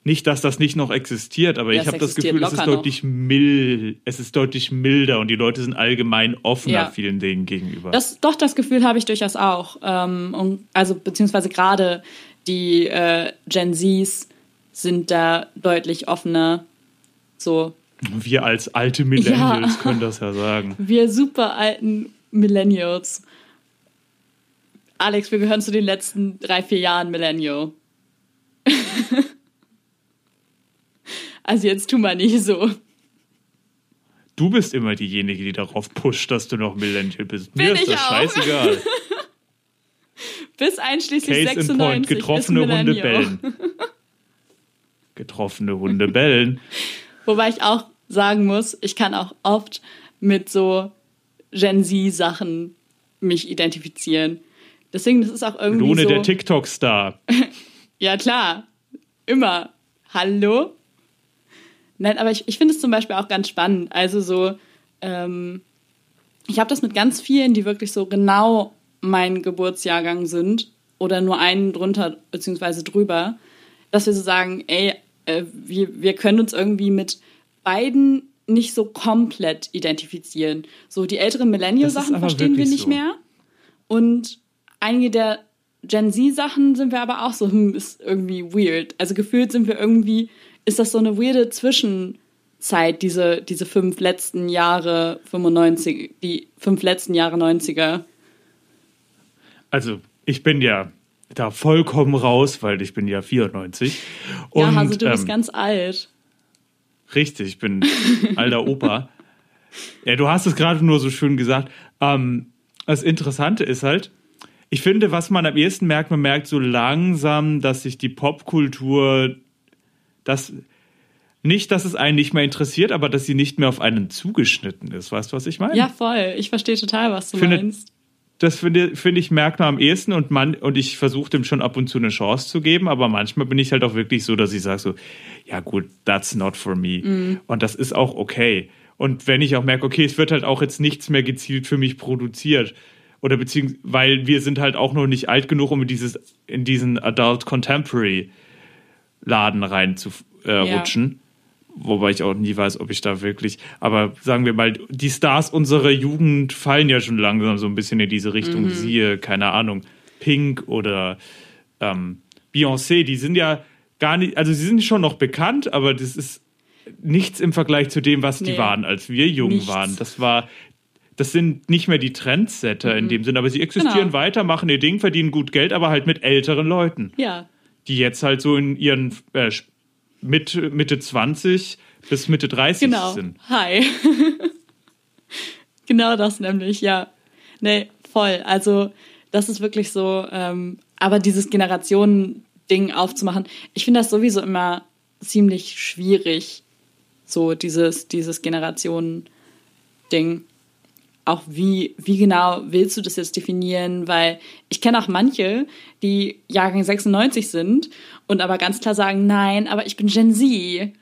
[SPEAKER 3] Nicht, dass das nicht noch existiert, aber
[SPEAKER 4] Ja,
[SPEAKER 3] ich habe das Gefühl, es ist
[SPEAKER 4] locker noch.
[SPEAKER 3] deutlich mild, es ist deutlich milder und die Leute sind allgemein offener
[SPEAKER 4] Ja.
[SPEAKER 3] vielen Dingen gegenüber.
[SPEAKER 4] Das, doch, das Gefühl habe ich durchaus auch. Ähm, und, also, beziehungsweise gerade die äh, Gen Zs sind da deutlich offener. So,
[SPEAKER 3] Wir als alte Millennials
[SPEAKER 4] Ja.
[SPEAKER 3] können das ja sagen.
[SPEAKER 4] wir super alten Millennials. Alex, wir gehören zu den letzten drei, vier Jahren Millennial. Also jetzt tu mal nicht so.
[SPEAKER 3] Du bist immer diejenige, die darauf pusht, dass du noch Millennial bist.
[SPEAKER 4] Bin
[SPEAKER 3] Mir ist das
[SPEAKER 4] auch.
[SPEAKER 3] scheißegal.
[SPEAKER 4] Bis einschließlich
[SPEAKER 3] Case in
[SPEAKER 4] 96
[SPEAKER 3] point, getroffene Hunde bellen. Getroffene Hunde bellen.
[SPEAKER 4] Wobei ich auch sagen muss, ich kann auch oft mit so Gen Z-Sachen mich identifizieren. Deswegen, das ist auch irgendwie
[SPEAKER 3] Lohne
[SPEAKER 4] so.
[SPEAKER 3] der TikTok-Star.
[SPEAKER 4] Ja, klar. Immer. Hallo? Nein, aber ich, ich finde es zum Beispiel auch ganz spannend. Also so, ähm, ich habe das mit ganz vielen, die wirklich so genau mein Geburtsjahrgang sind oder nur einen drunter beziehungsweise drüber, dass wir so sagen, ey, äh, wir, wir können uns irgendwie mit beiden nicht so komplett identifizieren. So die älteren Millennial-Sachen verstehen wir nicht
[SPEAKER 3] so.
[SPEAKER 4] mehr. Und einige der Gen Z-Sachen sind wir aber auch so, hm, ist irgendwie weird. Also gefühlt sind wir irgendwie, ist das so eine weirde Zwischenzeit, diese, diese fünf letzten Jahre 95, die fünf letzten Jahre 90er.
[SPEAKER 3] Also, ich bin ja da vollkommen raus, weil ich bin ja 94.
[SPEAKER 4] ja,
[SPEAKER 3] Und,
[SPEAKER 4] also du bist
[SPEAKER 3] ähm,
[SPEAKER 4] ganz alt.
[SPEAKER 3] Richtig, ich bin alter Opa. Ja, du hast es gerade nur so schön gesagt. Ähm, das Interessante ist halt, ich finde, was man am ehesten merkt, man merkt so langsam, dass sich die Popkultur, das nicht, dass es einen nicht mehr interessiert, aber dass sie nicht mehr auf einen zugeschnitten ist. Weißt du, was ich meine?
[SPEAKER 4] Ja, voll. Ich verstehe total, was du
[SPEAKER 3] Finde-
[SPEAKER 4] meinst.
[SPEAKER 3] Das finde, finde ich, merkt man am ehesten und man, und ich versuche dem schon ab und zu eine Chance zu geben, aber manchmal bin ich halt auch wirklich so, dass ich sage so, ja gut, that's not for me. Und das ist auch okay. Und wenn ich auch merke, okay, es wird halt auch jetzt nichts mehr gezielt für mich produziert. Oder beziehungsweise, weil wir sind halt auch noch nicht alt genug, um in dieses, in diesen Adult Contemporary Laden rein zu äh,
[SPEAKER 4] Ja.
[SPEAKER 3] rutschen. Wobei ich auch nie weiß, ob ich da wirklich, aber sagen wir mal, die Stars unserer Jugend fallen ja schon langsam so ein bisschen in diese Richtung.
[SPEAKER 4] Mhm.
[SPEAKER 3] Siehe, keine Ahnung, Pink oder ähm, Beyoncé, die sind ja gar nicht, also sie sind schon noch bekannt, aber das ist nichts im Vergleich zu dem, was die
[SPEAKER 4] Nee.
[SPEAKER 3] waren, als wir jung
[SPEAKER 4] Nichts.
[SPEAKER 3] waren. Das war, das sind nicht mehr die Trendsetter in dem Sinn, aber sie existieren
[SPEAKER 4] Genau.
[SPEAKER 3] weiter, machen ihr Ding, verdienen gut Geld, aber halt mit älteren Leuten
[SPEAKER 4] Ja,
[SPEAKER 3] die jetzt halt so in ihren äh, Mitte, Mitte 20 bis Mitte 30
[SPEAKER 4] genau.
[SPEAKER 3] sind.
[SPEAKER 4] Hi. genau das nämlich, ja. Nee, voll. Also, das ist wirklich so, ähm, aber dieses Generationen-Ding aufzumachen, ich finde das sowieso immer ziemlich schwierig, so dieses, dieses Generationen-Ding. Auch wie, wie genau willst du das jetzt definieren? Weil ich kenne auch manche, die Jahrgang 96 sind und aber ganz klar sagen, nein, aber ich bin Gen Z.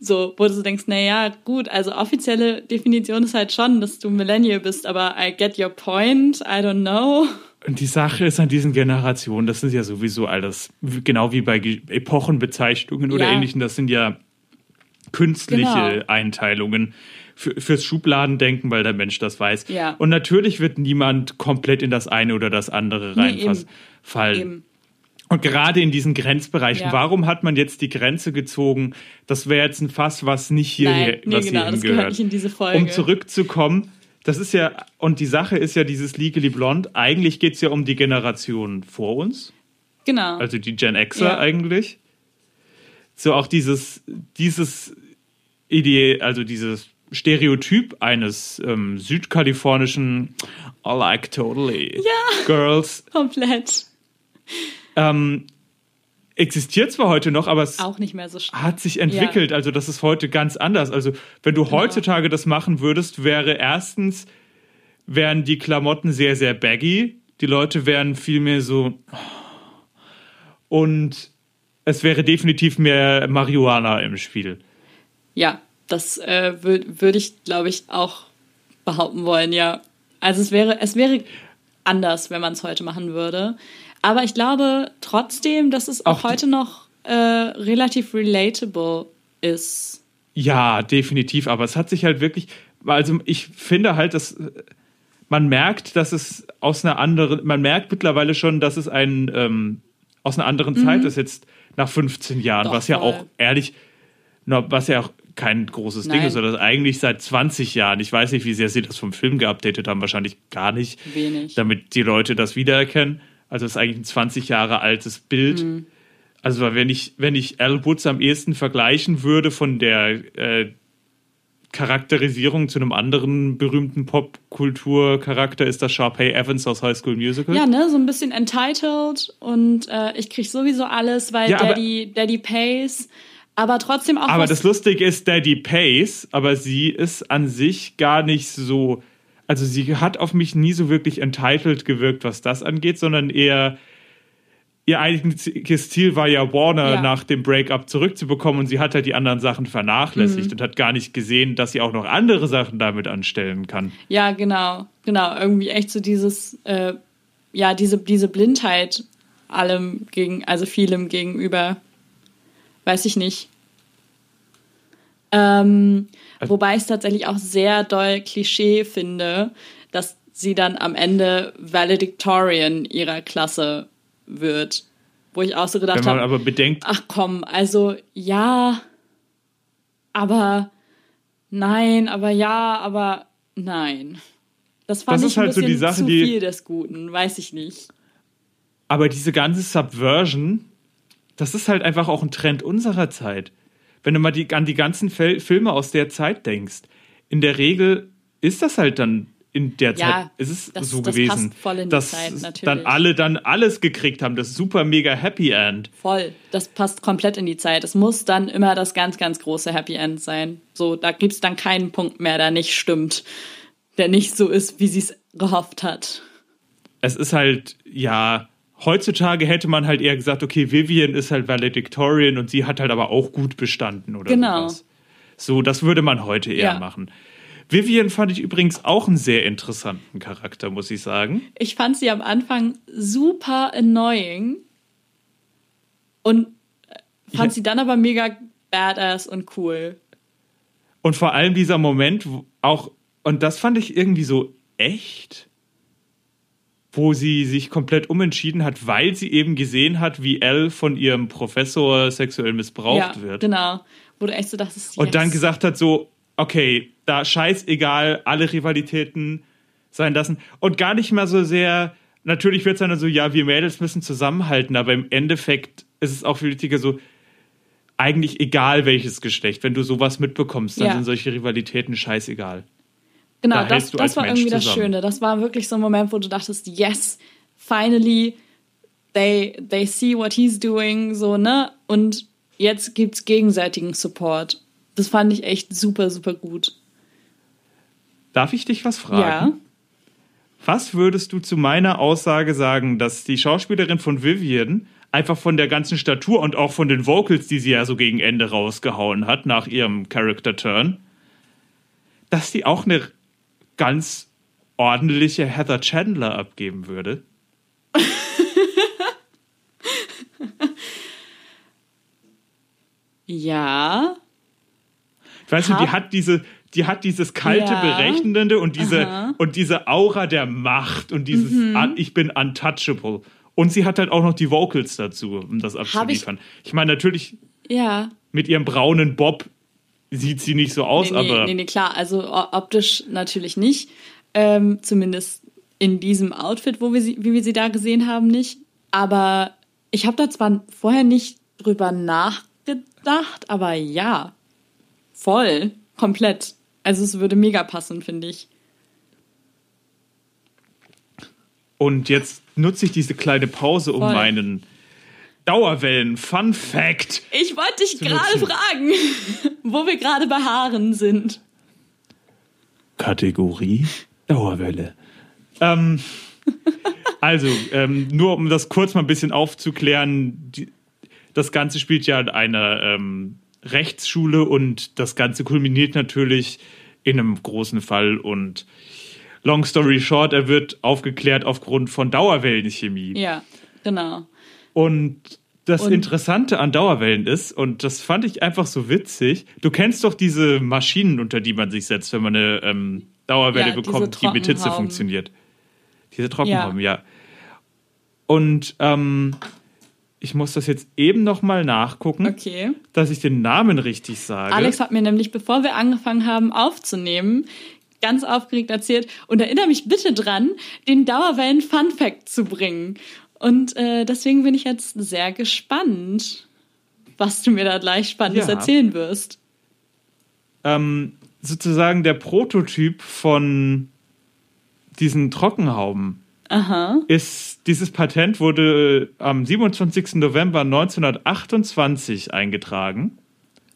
[SPEAKER 4] So, wo du so denkst, naja, gut, also offizielle Definition ist halt schon, dass du Millennial bist, aber I get your point, I don't know.
[SPEAKER 3] Und die Sache ist an diesen Generationen, das sind ja sowieso alles, genau wie bei Ge- Epochenbezeichnungen oder
[SPEAKER 4] Ja.
[SPEAKER 3] ähnlichen, das sind ja künstliche
[SPEAKER 4] Genau.
[SPEAKER 3] Einteilungen für, fürs Schubladendenken, weil der Mensch das weiß.
[SPEAKER 4] Ja.
[SPEAKER 3] Und natürlich wird niemand komplett in das eine oder das andere
[SPEAKER 4] Nee,
[SPEAKER 3] reinfallen.
[SPEAKER 4] Eben.
[SPEAKER 3] Und gerade in diesen Grenzbereichen,
[SPEAKER 4] Ja.
[SPEAKER 3] warum hat man jetzt die Grenze gezogen? Das wäre jetzt ein Fass, was nicht hier,
[SPEAKER 4] Nein, nee,
[SPEAKER 3] was
[SPEAKER 4] genau,
[SPEAKER 3] hierhin
[SPEAKER 4] das gehört
[SPEAKER 3] gehört.
[SPEAKER 4] nicht in diese Folge.
[SPEAKER 3] Um zurückzukommen, das ist ja, und die Sache ist ja dieses Legally Blonde, eigentlich geht es ja um die Generation vor uns,
[SPEAKER 4] Genau.
[SPEAKER 3] also die Gen Xer
[SPEAKER 4] Ja.
[SPEAKER 3] eigentlich. So auch dieses, dieses Idee, also dieses Stereotyp eines ähm, südkalifornischen I like totally
[SPEAKER 4] Ja.
[SPEAKER 3] Girls
[SPEAKER 4] Komplett.
[SPEAKER 3] ähm, existiert zwar heute noch, aber es
[SPEAKER 4] Auch nicht mehr so stark.
[SPEAKER 3] hat sich entwickelt. Also das ist heute ganz anders. Also wenn du heutzutage das machen würdest, wäre erstens, wären die Klamotten sehr, sehr baggy. Die Leute wären viel mehr so... Und es wäre definitiv mehr Marihuana im Spiel.
[SPEAKER 4] Ja, das äh, würde würd ich, glaube ich, auch behaupten wollen, ja. Also es wäre, es wäre anders, wenn man es heute machen würde. Aber ich glaube trotzdem, dass es auch,
[SPEAKER 3] Auch
[SPEAKER 4] heute noch äh, relativ relatable ist.
[SPEAKER 3] Ja, definitiv. Aber es hat sich halt wirklich, also ich finde halt, dass äh, man merkt, dass es aus einer anderen, man merkt mittlerweile schon, dass es ein ähm, aus einer anderen Zeit ist jetzt nach 15 Jahren,
[SPEAKER 4] Mhm. Doch,
[SPEAKER 3] was ja
[SPEAKER 4] voll.
[SPEAKER 3] auch ehrlich, was ja auch kein großes Ding
[SPEAKER 4] Nein.
[SPEAKER 3] ist, sondern eigentlich seit 20 Jahren. Ich weiß nicht, wie sehr sie das vom Film geupdatet haben, wahrscheinlich gar nicht,
[SPEAKER 4] Wenig.
[SPEAKER 3] damit die Leute das wiedererkennen. Also es ist eigentlich ein 20 Jahre altes Bild.
[SPEAKER 4] Mhm.
[SPEAKER 3] Also wenn ich, wenn ich Al Woods am ehesten vergleichen würde von der äh, Charakterisierung zu einem anderen berühmten Popkulturcharakter, ist das Sharpay Evans aus High School Musical.
[SPEAKER 4] Ja, ne, so ein bisschen entitled und äh, ich krieg sowieso alles, weil
[SPEAKER 3] Ja,
[SPEAKER 4] Daddy, Daddy pays. Aber trotzdem auch
[SPEAKER 3] Aber das Lustige ist, Daddy Pace, aber sie ist an sich gar nicht so. Also sie hat auf mich nie so wirklich entitled gewirkt, was das angeht, sondern eher ihr eigentliches Ziel war ja Warner
[SPEAKER 4] Ja.
[SPEAKER 3] nach dem Breakup zurückzubekommen und sie hat halt die anderen Sachen vernachlässigt
[SPEAKER 4] Mhm.
[SPEAKER 3] und hat gar nicht gesehen, dass sie auch noch andere Sachen damit anstellen kann.
[SPEAKER 4] Ja, genau, genau. Irgendwie echt so dieses, äh, ja, diese, diese Blindheit allem gegen, also vielem gegenüber. Weiß ich nicht. Ähm,
[SPEAKER 3] Also-
[SPEAKER 4] wobei ich es tatsächlich auch sehr doll Klischee finde, dass sie dann am Ende Valedictorian ihrer Klasse wird. Wo ich auch so
[SPEAKER 3] Wenn
[SPEAKER 4] gedacht
[SPEAKER 3] man
[SPEAKER 4] habe,
[SPEAKER 3] aber bedenkt,
[SPEAKER 4] ach komm, also ja, aber nein, aber ja, aber nein. Das fand
[SPEAKER 3] Das
[SPEAKER 4] ich
[SPEAKER 3] ist halt
[SPEAKER 4] ein
[SPEAKER 3] so
[SPEAKER 4] bisschen
[SPEAKER 3] die Sache,
[SPEAKER 4] zu
[SPEAKER 3] die-
[SPEAKER 4] viel des Guten, weiß ich nicht.
[SPEAKER 3] Aber diese ganze Subversion, das ist halt einfach auch ein Trend unserer Zeit. Wenn du mal die, an die ganzen Fel Filme aus der Zeit denkst, in der Regel ist das halt dann in der
[SPEAKER 4] Ja,
[SPEAKER 3] Zeit, ist es
[SPEAKER 4] das-
[SPEAKER 3] so
[SPEAKER 4] das
[SPEAKER 3] gewesen,
[SPEAKER 4] passt voll in die
[SPEAKER 3] dass
[SPEAKER 4] Zeit, natürlich.
[SPEAKER 3] dann alle dann alles gekriegt haben, das super mega Happy End.
[SPEAKER 4] Voll, das passt komplett in die Zeit. Es muss dann immer das ganz, ganz große Happy End sein. So, da gibt's dann keinen Punkt mehr, der nicht stimmt, der nicht so ist, wie sie es gehofft hat.
[SPEAKER 3] Es ist halt, ja, heutzutage hätte man halt eher gesagt, okay, Vivian ist halt Valedictorian und sie hat halt aber auch gut bestanden oder
[SPEAKER 4] Genau.
[SPEAKER 3] sowas. So, das würde man heute eher
[SPEAKER 4] Ja.
[SPEAKER 3] machen. Vivian fand ich übrigens auch einen sehr interessanten Charakter, muss ich sagen.
[SPEAKER 4] Ich fand sie am Anfang super annoying und äh, fand
[SPEAKER 3] Ja.
[SPEAKER 4] sie dann aber mega badass und cool.
[SPEAKER 3] Und vor allem dieser Moment, auch, und das fand ich irgendwie so echt, wo sie sich komplett umentschieden hat, weil sie eben gesehen hat, wie Elle von ihrem Professor sexuell missbraucht
[SPEAKER 4] ja,
[SPEAKER 3] wird.
[SPEAKER 4] genau. Wo du echt so dachtest,
[SPEAKER 3] Und dann gesagt hat so, okay, da scheißegal, alle Rivalitäten sein lassen. Und gar nicht mal so sehr, natürlich wird es dann so, ja, wir Mädels müssen zusammenhalten, aber im Endeffekt ist es auch viel wichtiger so, eigentlich egal welches Geschlecht, wenn du sowas mitbekommst, dann
[SPEAKER 4] Ja.
[SPEAKER 3] sind solche Rivalitäten scheißegal.
[SPEAKER 4] Genau,
[SPEAKER 3] Da
[SPEAKER 4] das, das war
[SPEAKER 3] Mensch
[SPEAKER 4] irgendwie das
[SPEAKER 3] zusammen.
[SPEAKER 4] Schöne. Das war wirklich so ein Moment, wo du dachtest, yes, finally, they, they see what he's doing, so, ne? Und jetzt gibt's gegenseitigen Support. Das fand ich echt super, super gut.
[SPEAKER 3] Darf ich dich was fragen?
[SPEAKER 4] Ja.
[SPEAKER 3] Was würdest du zu meiner Aussage sagen, dass die Schauspielerin von Vivian einfach von der ganzen Statur und auch von den Vocals, die sie ja so gegen Ende rausgehauen hat nach ihrem Character Turn, dass die auch eine ganz ordentliche Heather Chandler abgeben würde?
[SPEAKER 4] Ja.
[SPEAKER 3] Ich weiß nicht, die hat diese, die hat dieses kalte,
[SPEAKER 4] Ja.
[SPEAKER 3] berechnende und diese,
[SPEAKER 4] Aha. Mhm.
[SPEAKER 3] und diese Aura der Macht und dieses Un- Ich bin untouchable. Und sie hat halt auch noch die Vocals dazu, um das abzuliefern. Ich, meine, natürlich
[SPEAKER 4] Ja.
[SPEAKER 3] mit ihrem braunen Bob sieht sie nicht so aus,
[SPEAKER 4] Nee, nee,
[SPEAKER 3] aber
[SPEAKER 4] nee, nee, klar. Also optisch natürlich nicht. Ähm, zumindest in diesem Outfit, wo wir sie, wie wir sie da gesehen haben, nicht. Aber ich habe da zwar vorher nicht drüber nachgedacht, aber ja, voll, komplett. Also es würde mega passen, finde ich.
[SPEAKER 3] Und jetzt nutze ich diese kleine Pause, um
[SPEAKER 4] Voll.
[SPEAKER 3] meinen Dauerwellen-Fun-Fact.
[SPEAKER 4] Ich wollte dich gerade fragen, wo wir gerade bei Haaren sind.
[SPEAKER 3] Kategorie Dauerwelle. Ähm, also, ähm, nur um das kurz mal ein bisschen aufzuklären, die, das Ganze spielt ja in einer ähm, Rechtsschule und das Ganze kulminiert natürlich in einem großen Fall und long story short, er wird aufgeklärt aufgrund von Dauerwellenchemie.
[SPEAKER 4] Ja, genau.
[SPEAKER 3] Und das
[SPEAKER 4] Und-
[SPEAKER 3] Interessante an Dauerwellen ist, und das fand ich einfach so witzig, du kennst doch diese Maschinen, unter die man sich setzt, wenn man eine ähm, Dauerwelle
[SPEAKER 4] Ja,
[SPEAKER 3] bekommt, die mit Hitze funktioniert. Diese Trockenhauben, ja. Und ähm, ich muss das jetzt eben noch mal nachgucken,
[SPEAKER 4] Okay.
[SPEAKER 3] dass ich den Namen richtig sage.
[SPEAKER 4] Alex hat mir nämlich, bevor wir angefangen haben aufzunehmen, ganz aufgeregt erzählt und erinnere mich bitte dran, den Dauerwellen Fun Fact zu bringen. Und äh, deswegen bin ich jetzt sehr gespannt, was du mir da gleich Spannendes
[SPEAKER 3] Ja.
[SPEAKER 4] erzählen wirst.
[SPEAKER 3] ähm, sozusagen der Prototyp von diesen Trockenhauben.
[SPEAKER 4] Aha.
[SPEAKER 3] ist, dieses Patent wurde am 27. November 1928 eingetragen.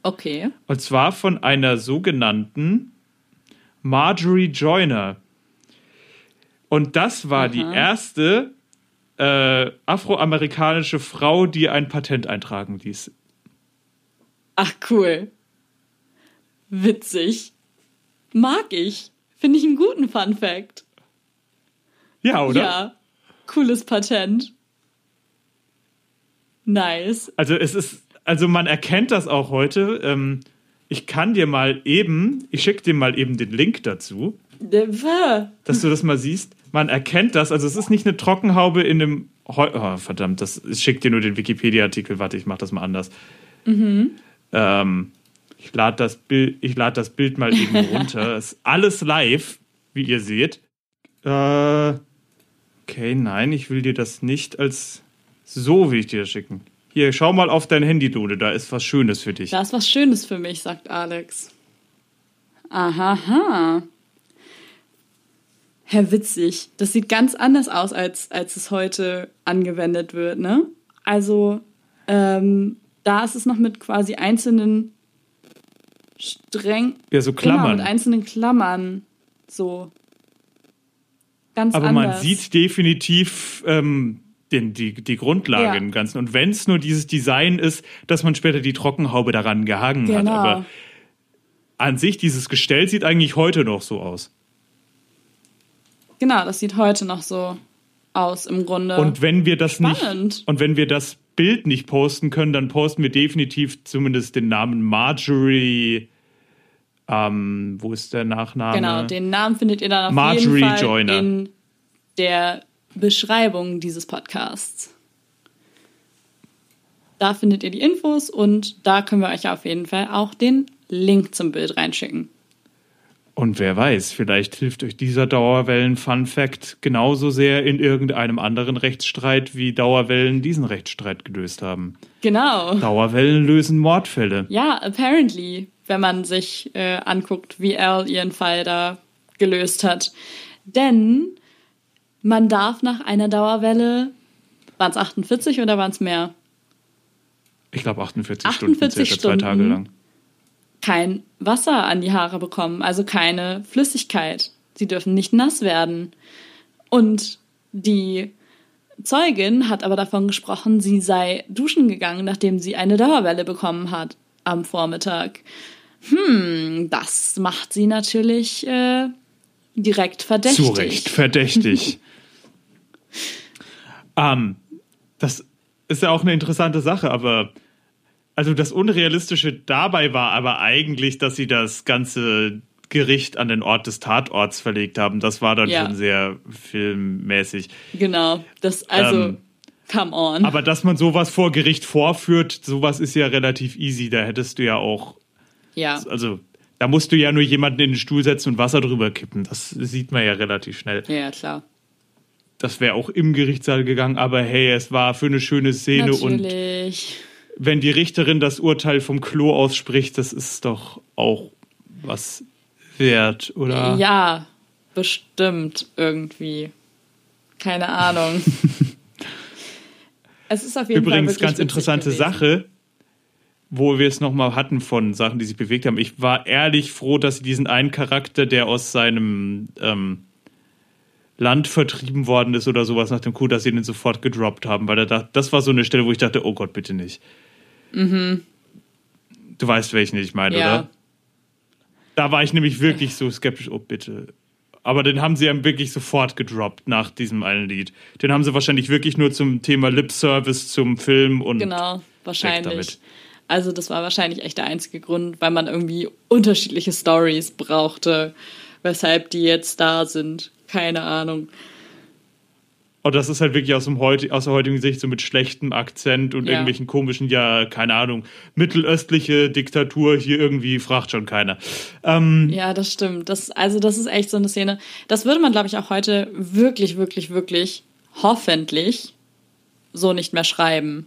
[SPEAKER 4] Okay.
[SPEAKER 3] Und zwar von einer sogenannten Marjorie Joyner. Und das war die
[SPEAKER 4] Aha.
[SPEAKER 3] erste äh, afroamerikanische Frau, die ein Patent eintragen ließ.
[SPEAKER 4] Ach, cool. Witzig. Mag ich. Finde ich einen guten Fun Fact.
[SPEAKER 3] Ja, oder?
[SPEAKER 4] Ja. Cooles Patent. Nice.
[SPEAKER 3] Also es ist, also man erkennt das auch heute. Ähm, ich kann dir mal eben, ich schicke dir mal eben den Link dazu.
[SPEAKER 4] Der-
[SPEAKER 3] dass du das mal siehst. Man erkennt das. Also es ist nicht eine Trockenhaube in einem. Heu oh, verdammt, das ich schick dir nur den Wikipedia-Artikel. Warte, ich mach das mal anders. Ähm, ich lade das Bild, ich lade das Bild mal eben runter. Es ist alles live, wie ihr seht. Äh, okay, nein, ich will dir das nicht als so will ich dir das schicken. Hier, schau mal auf dein Handy, Dude. Da ist was Schönes für dich.
[SPEAKER 4] Da ist was Schönes für mich, sagt Alex. Aha. Herr witzig. Das sieht ganz anders aus, als, als es heute angewendet wird, ne? Also, ähm, da ist es noch mit quasi einzelnen streng.
[SPEAKER 3] Ja, so
[SPEAKER 4] Genau,
[SPEAKER 3] Klammern.
[SPEAKER 4] mit einzelnen Klammern. So. Ganz
[SPEAKER 3] Aber
[SPEAKER 4] anders.
[SPEAKER 3] man sieht definitiv ähm, den, die, die Grundlage
[SPEAKER 4] Ja.
[SPEAKER 3] im Ganzen. Und wenn es nur dieses Design ist, dass man später die Trockenhaube daran gehangen hat.
[SPEAKER 4] Genau.
[SPEAKER 3] Aber an sich, dieses Gestell sieht eigentlich heute noch so aus.
[SPEAKER 4] Genau, das sieht heute noch so aus im Grunde.
[SPEAKER 3] Und wenn wir das
[SPEAKER 4] Spannend.
[SPEAKER 3] nicht und wenn wir das Bild nicht posten können, dann posten wir definitiv zumindest den Namen Marjorie. Ähm, wo ist der Nachname?
[SPEAKER 4] Genau, den Namen findet ihr dann auf
[SPEAKER 3] Marjorie
[SPEAKER 4] jeden Fall
[SPEAKER 3] Joyner.
[SPEAKER 4] in der Beschreibung dieses Podcasts. Da findet ihr die Infos und da können wir euch auf jeden Fall auch den Link zum Bild reinschicken.
[SPEAKER 3] Und wer weiß, vielleicht hilft euch dieser Dauerwellen-Fun-Fact genauso sehr in irgendeinem anderen Rechtsstreit, wie Dauerwellen diesen Rechtsstreit gelöst haben.
[SPEAKER 4] Genau.
[SPEAKER 3] Dauerwellen lösen Mordfälle.
[SPEAKER 4] Ja, apparently, wenn man sich äh, anguckt, wie Al ihren Fall da gelöst hat. Denn man darf nach einer Dauerwelle, waren es 48 oder waren es mehr?
[SPEAKER 3] Ich glaube 48,
[SPEAKER 4] 48
[SPEAKER 3] Stunden, circa zwei Tage
[SPEAKER 4] Stunden.
[SPEAKER 3] lang.
[SPEAKER 4] Kein Wasser an die Haare bekommen, also keine Flüssigkeit. Sie dürfen nicht nass werden. Und die Zeugin hat aber davon gesprochen, sie sei duschen gegangen, nachdem sie eine Dauerwelle bekommen hat am Vormittag. Hm, das macht sie natürlich äh, direkt verdächtig.
[SPEAKER 3] Zu Recht, verdächtig. ähm, das ist ja auch eine interessante Sache, aber also das Unrealistische dabei war aber eigentlich, dass sie das ganze Gericht an den Ort des Tatorts verlegt haben. Das war dann
[SPEAKER 4] Ja.
[SPEAKER 3] schon sehr filmmäßig.
[SPEAKER 4] Genau, das also
[SPEAKER 3] Ähm,
[SPEAKER 4] come on.
[SPEAKER 3] Aber dass man sowas vor Gericht vorführt, sowas ist ja relativ easy. Da hättest du ja auch,
[SPEAKER 4] ja.
[SPEAKER 3] also da musst du ja nur jemanden in den Stuhl setzen und Wasser drüber kippen. Das sieht man ja relativ schnell.
[SPEAKER 4] ja, klar.
[SPEAKER 3] Das wäre auch im Gerichtssaal gegangen, aber hey, es war für eine schöne Szene und
[SPEAKER 4] Natürlich.
[SPEAKER 3] Wenn die Richterin das Urteil vom Klo ausspricht, das ist doch auch was wert, oder?
[SPEAKER 4] Ja, bestimmt irgendwie. Keine Ahnung. es ist auf jeden Fall
[SPEAKER 3] Übrigens
[SPEAKER 4] wirklich
[SPEAKER 3] ganz interessante
[SPEAKER 4] gewesen.
[SPEAKER 3] Sache, wo wir es nochmal hatten von Sachen, die sich bewegt haben. Ich war ehrlich froh, dass sie diesen einen Charakter, der aus seinem ähm, Land vertrieben worden ist oder sowas nach dem Coup, dass sie den sofort gedroppt haben, weil er dachte, das war so eine Stelle, wo ich dachte, oh Gott, bitte nicht. Du weißt, welchen ich meine,
[SPEAKER 4] Mhm. Ja.
[SPEAKER 3] oder? Da war ich nämlich wirklich so skeptisch, oh bitte. Aber den haben sie ja wirklich sofort gedroppt nach diesem einen Lied. Den haben sie wahrscheinlich wirklich nur zum Thema Lip Service zum Film und
[SPEAKER 4] Genau,
[SPEAKER 3] damit.
[SPEAKER 4] wahrscheinlich. Also das war wahrscheinlich echt der einzige Grund, weil man irgendwie unterschiedliche Stories brauchte, weshalb die jetzt da sind. Keine Ahnung.
[SPEAKER 3] Und das ist halt wirklich aus, dem heut, aus der heutigen Sicht so mit schlechtem Akzent und
[SPEAKER 4] Ja.
[SPEAKER 3] irgendwelchen komischen, ja, keine Ahnung, mittelöstliche Diktatur hier irgendwie fragt schon keiner. Ähm,
[SPEAKER 4] Ja, das stimmt. Das, also das ist echt so eine Szene. Das würde man, glaube ich, auch heute wirklich, wirklich, wirklich, hoffentlich so nicht mehr schreiben.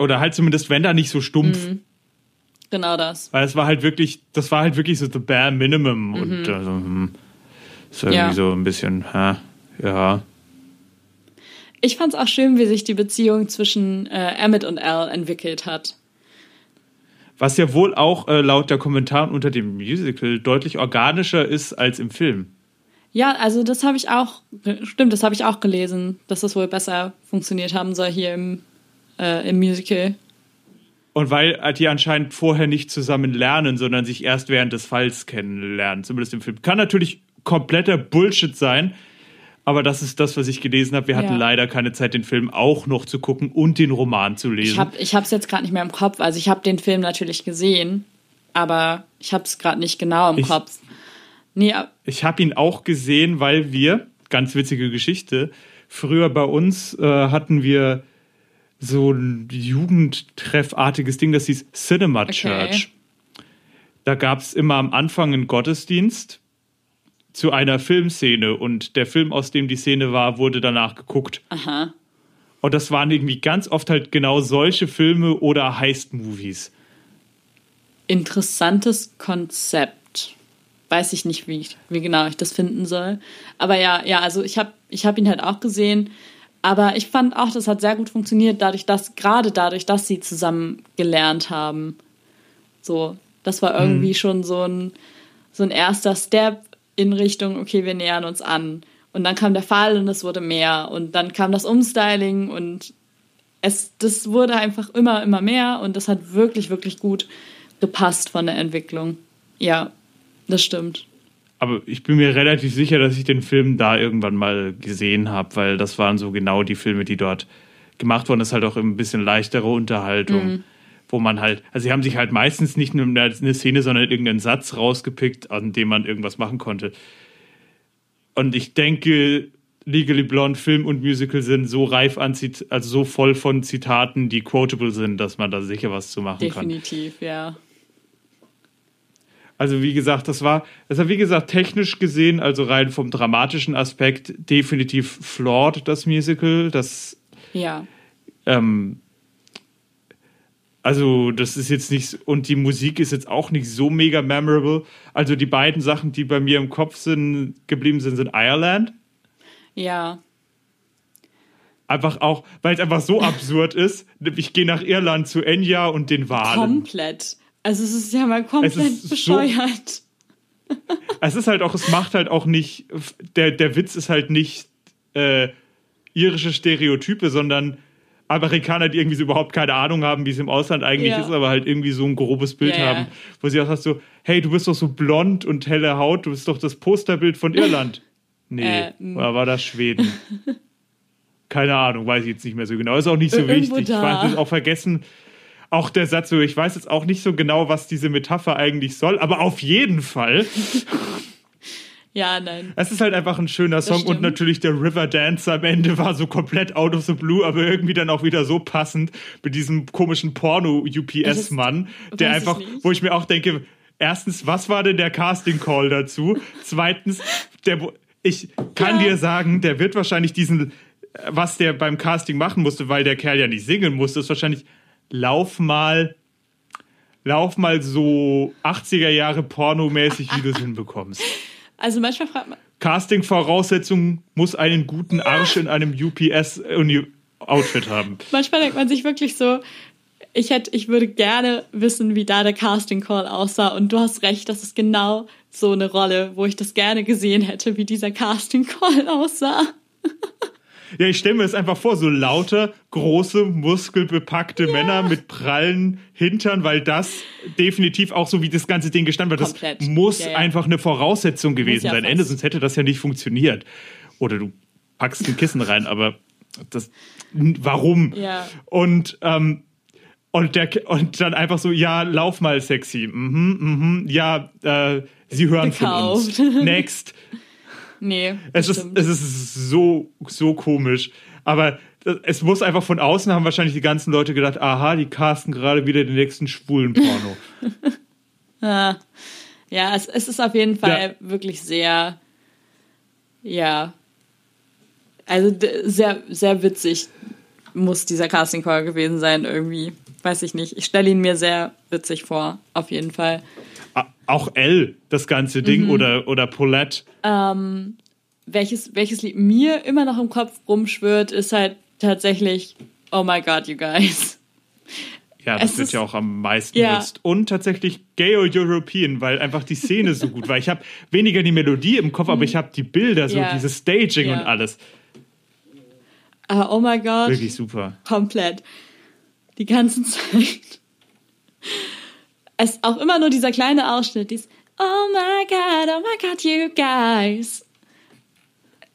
[SPEAKER 3] oder halt zumindest, wenn da nicht so stumpf.
[SPEAKER 4] Mhm. Genau das.
[SPEAKER 3] Weil es war halt wirklich, das war halt wirklich so the bare minimum. Und also, hm, ist irgendwie
[SPEAKER 4] Mhm. Ja.
[SPEAKER 3] so ein bisschen, hä, ja.
[SPEAKER 4] Ich fand es auch schön, wie sich die Beziehung zwischen äh, Emmett und Al entwickelt hat.
[SPEAKER 3] Was ja wohl auch äh, laut der Kommentaren unter dem Musical deutlich organischer ist als im Film.
[SPEAKER 4] Ja, also das habe ich auch, stimmt, das habe ich auch gelesen, dass das wohl besser funktioniert haben soll hier im, äh, im Musical.
[SPEAKER 3] Und weil die anscheinend vorher nicht zusammen lernen, sondern sich erst während des Falls kennenlernen, zumindest im Film. Kann natürlich kompletter Bullshit sein, aber das ist das, was ich gelesen habe. Wir hatten
[SPEAKER 4] Ja.
[SPEAKER 3] leider keine Zeit, den Film auch noch zu gucken und den Roman zu lesen.
[SPEAKER 4] Ich habe es jetzt gerade nicht mehr im Kopf. Also ich habe den Film natürlich gesehen, aber ich habe es gerade nicht genau im
[SPEAKER 3] Ich-
[SPEAKER 4] Kopf. Nee,
[SPEAKER 3] Ich habe ihn auch gesehen, weil wir, ganz witzige Geschichte, früher bei uns äh, hatten wir so ein Jugendtreffartiges Ding, das hieß Cinema
[SPEAKER 4] Okay.
[SPEAKER 3] Church. Da gab es immer am Anfang einen Gottesdienst zu einer Filmszene und der Film, aus dem die Szene war, wurde danach geguckt.
[SPEAKER 4] aha.
[SPEAKER 3] Und das waren irgendwie ganz oft halt genau solche Filme oder Heist-Movies.
[SPEAKER 4] Interessantes Konzept. Weiß ich nicht, wie, ich, wie genau ich das finden soll. Aber ja, ja, also ich habe ich hab ihn halt auch gesehen. Aber ich fand auch, das hat sehr gut funktioniert, dadurch, dass, gerade dadurch, dass sie zusammen gelernt haben. So, das war irgendwie schon so ein, so ein erster Step in Richtung, okay, wir nähern uns an. Und dann kam der Fall und es wurde mehr. Und dann kam das Umstyling und es, das wurde einfach immer, immer mehr und das hat wirklich, wirklich gut gepasst von der Entwicklung. Ja, das stimmt.
[SPEAKER 3] Aber ich bin mir relativ sicher, dass ich den Film da irgendwann mal gesehen habe, weil das waren so genau die Filme, die dort gemacht wurden. Das ist halt auch ein bisschen leichtere Unterhaltung, wo man halt, also sie haben sich halt meistens nicht nur eine Szene, sondern irgendeinen Satz rausgepickt, an dem man irgendwas machen konnte. Und ich denke, Legally Blonde Film und Musical sind so reif an, Zit also so voll von Zitaten, die quotable sind, dass man da sicher was zu machen kann.
[SPEAKER 4] Definitiv, ja.
[SPEAKER 3] Also wie gesagt, das war, das war wie gesagt technisch gesehen, also rein vom dramatischen Aspekt definitiv flawed, das Musical. Das,
[SPEAKER 4] Ja.
[SPEAKER 3] ähm, also das ist jetzt nicht, und die Musik ist jetzt auch nicht so mega memorable. Also die beiden Sachen, die bei mir im Kopf sind, geblieben sind, sind Ireland.
[SPEAKER 4] Ja.
[SPEAKER 3] Einfach auch, weil es einfach so absurd ist. Ich gehe nach Irland zu Enya und den Wahlen.
[SPEAKER 4] Komplett. Also es ist ja mal komplett
[SPEAKER 3] ist so-
[SPEAKER 4] bescheuert.
[SPEAKER 3] Es ist halt auch, es macht halt auch nicht, der, der Witz ist halt nicht äh, irische Stereotype, sondern Amerikaner, die irgendwie so überhaupt keine Ahnung haben, wie es im Ausland eigentlich
[SPEAKER 4] Ja.
[SPEAKER 3] ist, aber halt irgendwie so ein grobes Bild
[SPEAKER 4] Ja,
[SPEAKER 3] haben, wo sie auch sagt so, hey, du bist doch so blond und helle Haut, du bist doch das Posterbild von Irland. Nee,
[SPEAKER 4] Äh, m.
[SPEAKER 3] war, das Schweden. Keine Ahnung, weiß ich jetzt nicht mehr so genau. Ist auch nicht so
[SPEAKER 4] Irgendwo
[SPEAKER 3] wichtig. Ich
[SPEAKER 4] da.
[SPEAKER 3] weiß auch vergessen, auch der Satz so, ich weiß jetzt auch nicht so genau, was diese Metapher eigentlich soll, aber auf jeden Fall.
[SPEAKER 4] Ja, nein.
[SPEAKER 3] Es ist halt einfach ein schöner Song und natürlich der River Dance am Ende war so komplett out of the blue, aber irgendwie dann auch wieder so passend mit diesem komischen Porno-UPS-Mann, der einfach, wo ich mir auch denke, erstens, was war denn der Casting-Call dazu? Zweitens, der, ich kann
[SPEAKER 4] Ja.
[SPEAKER 3] dir sagen, der wird wahrscheinlich diesen, was der beim Casting machen musste, weil der Kerl ja nicht singen musste, ist wahrscheinlich, lauf mal, lauf mal so 80er Jahre pornomäßig, wie du es hinbekommst.
[SPEAKER 4] Also manchmal fragt man,
[SPEAKER 3] Casting-Voraussetzung muss einen guten Arsch in einem UPS-Outfit haben.
[SPEAKER 4] Manchmal denkt man sich wirklich so, ich hätte, ich würde gerne wissen, wie da der Casting Call aussah. Und du hast recht, das ist genau so eine Rolle, wo ich das gerne gesehen hätte, wie dieser Casting Call aussah.
[SPEAKER 3] Ja, ich stelle mir das einfach vor, so lauter, große, muskelbepackte Männer mit prallen Hintern, weil das definitiv auch so wie das ganze Ding gestanden wird. Das muss
[SPEAKER 4] Ja, ja.
[SPEAKER 3] einfach eine Voraussetzung gewesen
[SPEAKER 4] ja
[SPEAKER 3] sein. Ende, sonst hätte das ja nicht funktioniert. Oder du packst ein Kissen rein, aber das, warum?
[SPEAKER 4] Ja.
[SPEAKER 3] Und, ähm, und, der, und dann einfach so, ja, lauf mal sexy. Mhm, mhm, ja, äh, sie hören
[SPEAKER 4] Gekauft.
[SPEAKER 3] von uns. Next.
[SPEAKER 4] Nee.
[SPEAKER 3] Es ist, es ist so, so komisch. Aber es muss einfach von außen haben wahrscheinlich die ganzen Leute gedacht, aha, die casten gerade wieder den nächsten schwulen Porno.
[SPEAKER 4] Ah. Ja, es, es ist auf jeden Fall
[SPEAKER 3] Ja.
[SPEAKER 4] wirklich sehr, ja, also sehr, sehr witzig muss dieser Casting Call gewesen sein irgendwie. Weiß ich nicht. Ich stelle ihn mir sehr witzig vor, auf jeden Fall.
[SPEAKER 3] Auch L, das ganze
[SPEAKER 4] Mhm.
[SPEAKER 3] Ding, oder, oder Paulette.
[SPEAKER 4] Welches, welches Lied mir immer noch im Kopf rumschwirrt, ist halt tatsächlich Oh my God, you guys.
[SPEAKER 3] Ja, das
[SPEAKER 4] Es
[SPEAKER 3] wird
[SPEAKER 4] ist-
[SPEAKER 3] ja auch am meisten
[SPEAKER 4] Ja.
[SPEAKER 3] genutzt. Und tatsächlich Gay or European, weil einfach die Szene so gut war. Ich habe weniger die Melodie im Kopf, aber ich habe die Bilder, so
[SPEAKER 4] Mhm. Ja.
[SPEAKER 3] dieses Staging
[SPEAKER 4] Ja.
[SPEAKER 3] und alles.
[SPEAKER 4] Aber oh my God.
[SPEAKER 3] Wirklich super.
[SPEAKER 4] komplett. Die ganze Zeit. Es ist auch immer nur dieser kleine Ausschnitt, dies Oh my God, oh my God, you guys.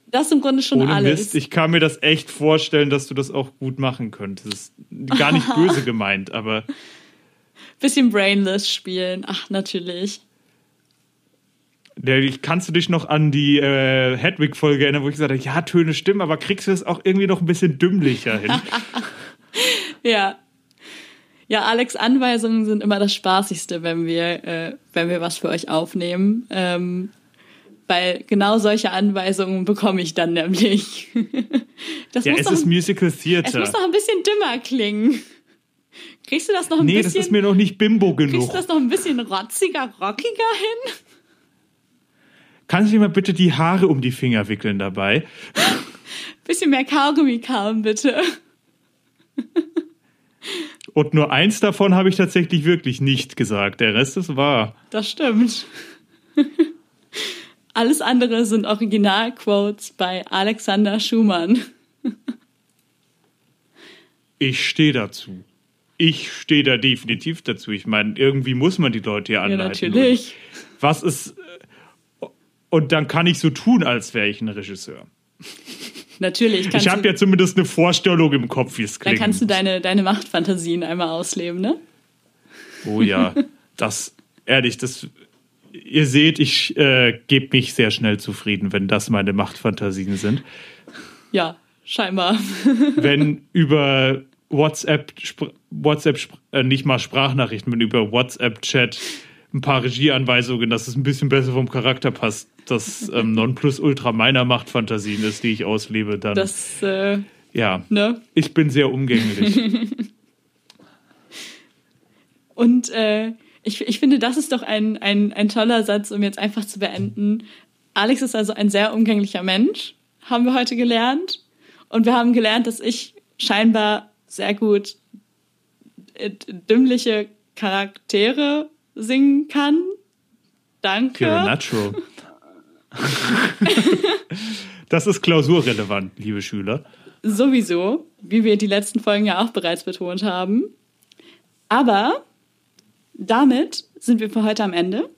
[SPEAKER 4] Das ist im Grunde schon
[SPEAKER 3] Ohne
[SPEAKER 4] alles.
[SPEAKER 3] Mist, ich kann mir das echt vorstellen, dass du das auch gut machen könntest. Gar nicht böse gemeint, aber
[SPEAKER 4] Bisschen brainless spielen. Ach, natürlich.
[SPEAKER 3] Kannst du dich noch an die äh, Hedwig-Folge erinnern, wo ich gesagt habe, ja, Töne stimmen, aber kriegst du es auch irgendwie noch ein bisschen dümmlicher hin?
[SPEAKER 4] Ja. Ja, Alex Anweisungen sind immer das Spaßigste, wenn wir, äh, wenn wir was für euch aufnehmen. Ähm, weil genau solche Anweisungen bekomme ich dann nämlich. Das
[SPEAKER 3] ja,
[SPEAKER 4] muss
[SPEAKER 3] es
[SPEAKER 4] doch
[SPEAKER 3] ist Musical
[SPEAKER 4] Es
[SPEAKER 3] Theater.
[SPEAKER 4] muss noch ein bisschen dümmer klingen. Kriegst du das noch ein
[SPEAKER 3] Nee, das
[SPEAKER 4] bisschen?
[SPEAKER 3] ist mir noch nicht Bimbo
[SPEAKER 4] kriegst
[SPEAKER 3] genug.
[SPEAKER 4] du das noch ein bisschen rotziger, rockiger hin?
[SPEAKER 3] Kannst du dir mal bitte die Haare um die Finger wickeln dabei?
[SPEAKER 4] Bisschen mehr Kaugummi kauen, bitte.
[SPEAKER 3] Und nur eins davon habe ich tatsächlich wirklich nicht gesagt. Der Rest ist wahr.
[SPEAKER 4] Das stimmt. Alles andere sind Originalquotes bei Alexander Schumann.
[SPEAKER 3] Ich stehe dazu. Ich stehe da definitiv dazu. Ich meine, irgendwie muss man die Leute ja
[SPEAKER 4] Ja,
[SPEAKER 3] anleiten.
[SPEAKER 4] natürlich.
[SPEAKER 3] Und was ist. Und dann kann ich so tun, als wäre ich ein Regisseur.
[SPEAKER 4] Natürlich.
[SPEAKER 3] Ich habe ja zumindest eine Vorstellung im Kopf, wie es
[SPEAKER 4] dann
[SPEAKER 3] klingt.
[SPEAKER 4] kannst du deine, deine Machtfantasien einmal ausleben, ne?
[SPEAKER 3] Oh ja, das, ehrlich, das, ihr seht, ich äh, gebe mich sehr schnell zufrieden, wenn das meine Machtfantasien sind.
[SPEAKER 4] Ja, scheinbar.
[SPEAKER 3] Wenn über WhatsApp, WhatsApp, äh, nicht mal Sprachnachrichten, wenn über WhatsApp-Chat ein paar Regieanweisungen, dass es ein bisschen besser vom Charakter passt, das ähm, Nonplusultra meiner Machtfantasien ist, die ich auslebe, dann,
[SPEAKER 4] Das, äh,
[SPEAKER 3] ja,
[SPEAKER 4] ne?
[SPEAKER 3] ich bin sehr umgänglich.
[SPEAKER 4] Und äh, ich, ich finde, das ist doch ein, ein, ein toller Satz, um jetzt einfach zu beenden. Alex ist also ein sehr umgänglicher Mensch, haben wir heute gelernt. Und wir haben gelernt, dass ich scheinbar sehr gut äh, dümmliche Charaktere singen kann. Danke.
[SPEAKER 3] Natural. das ist klausurrelevant, liebe Schüler.
[SPEAKER 4] Sowieso, wie wir die letzten Folgen ja auch bereits betont haben. Aber damit sind wir für heute am Ende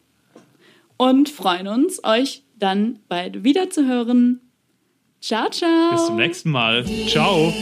[SPEAKER 4] und freuen uns, euch dann bald wieder zu hören. Ciao, ciao.
[SPEAKER 3] Bis zum nächsten Mal. Ciao.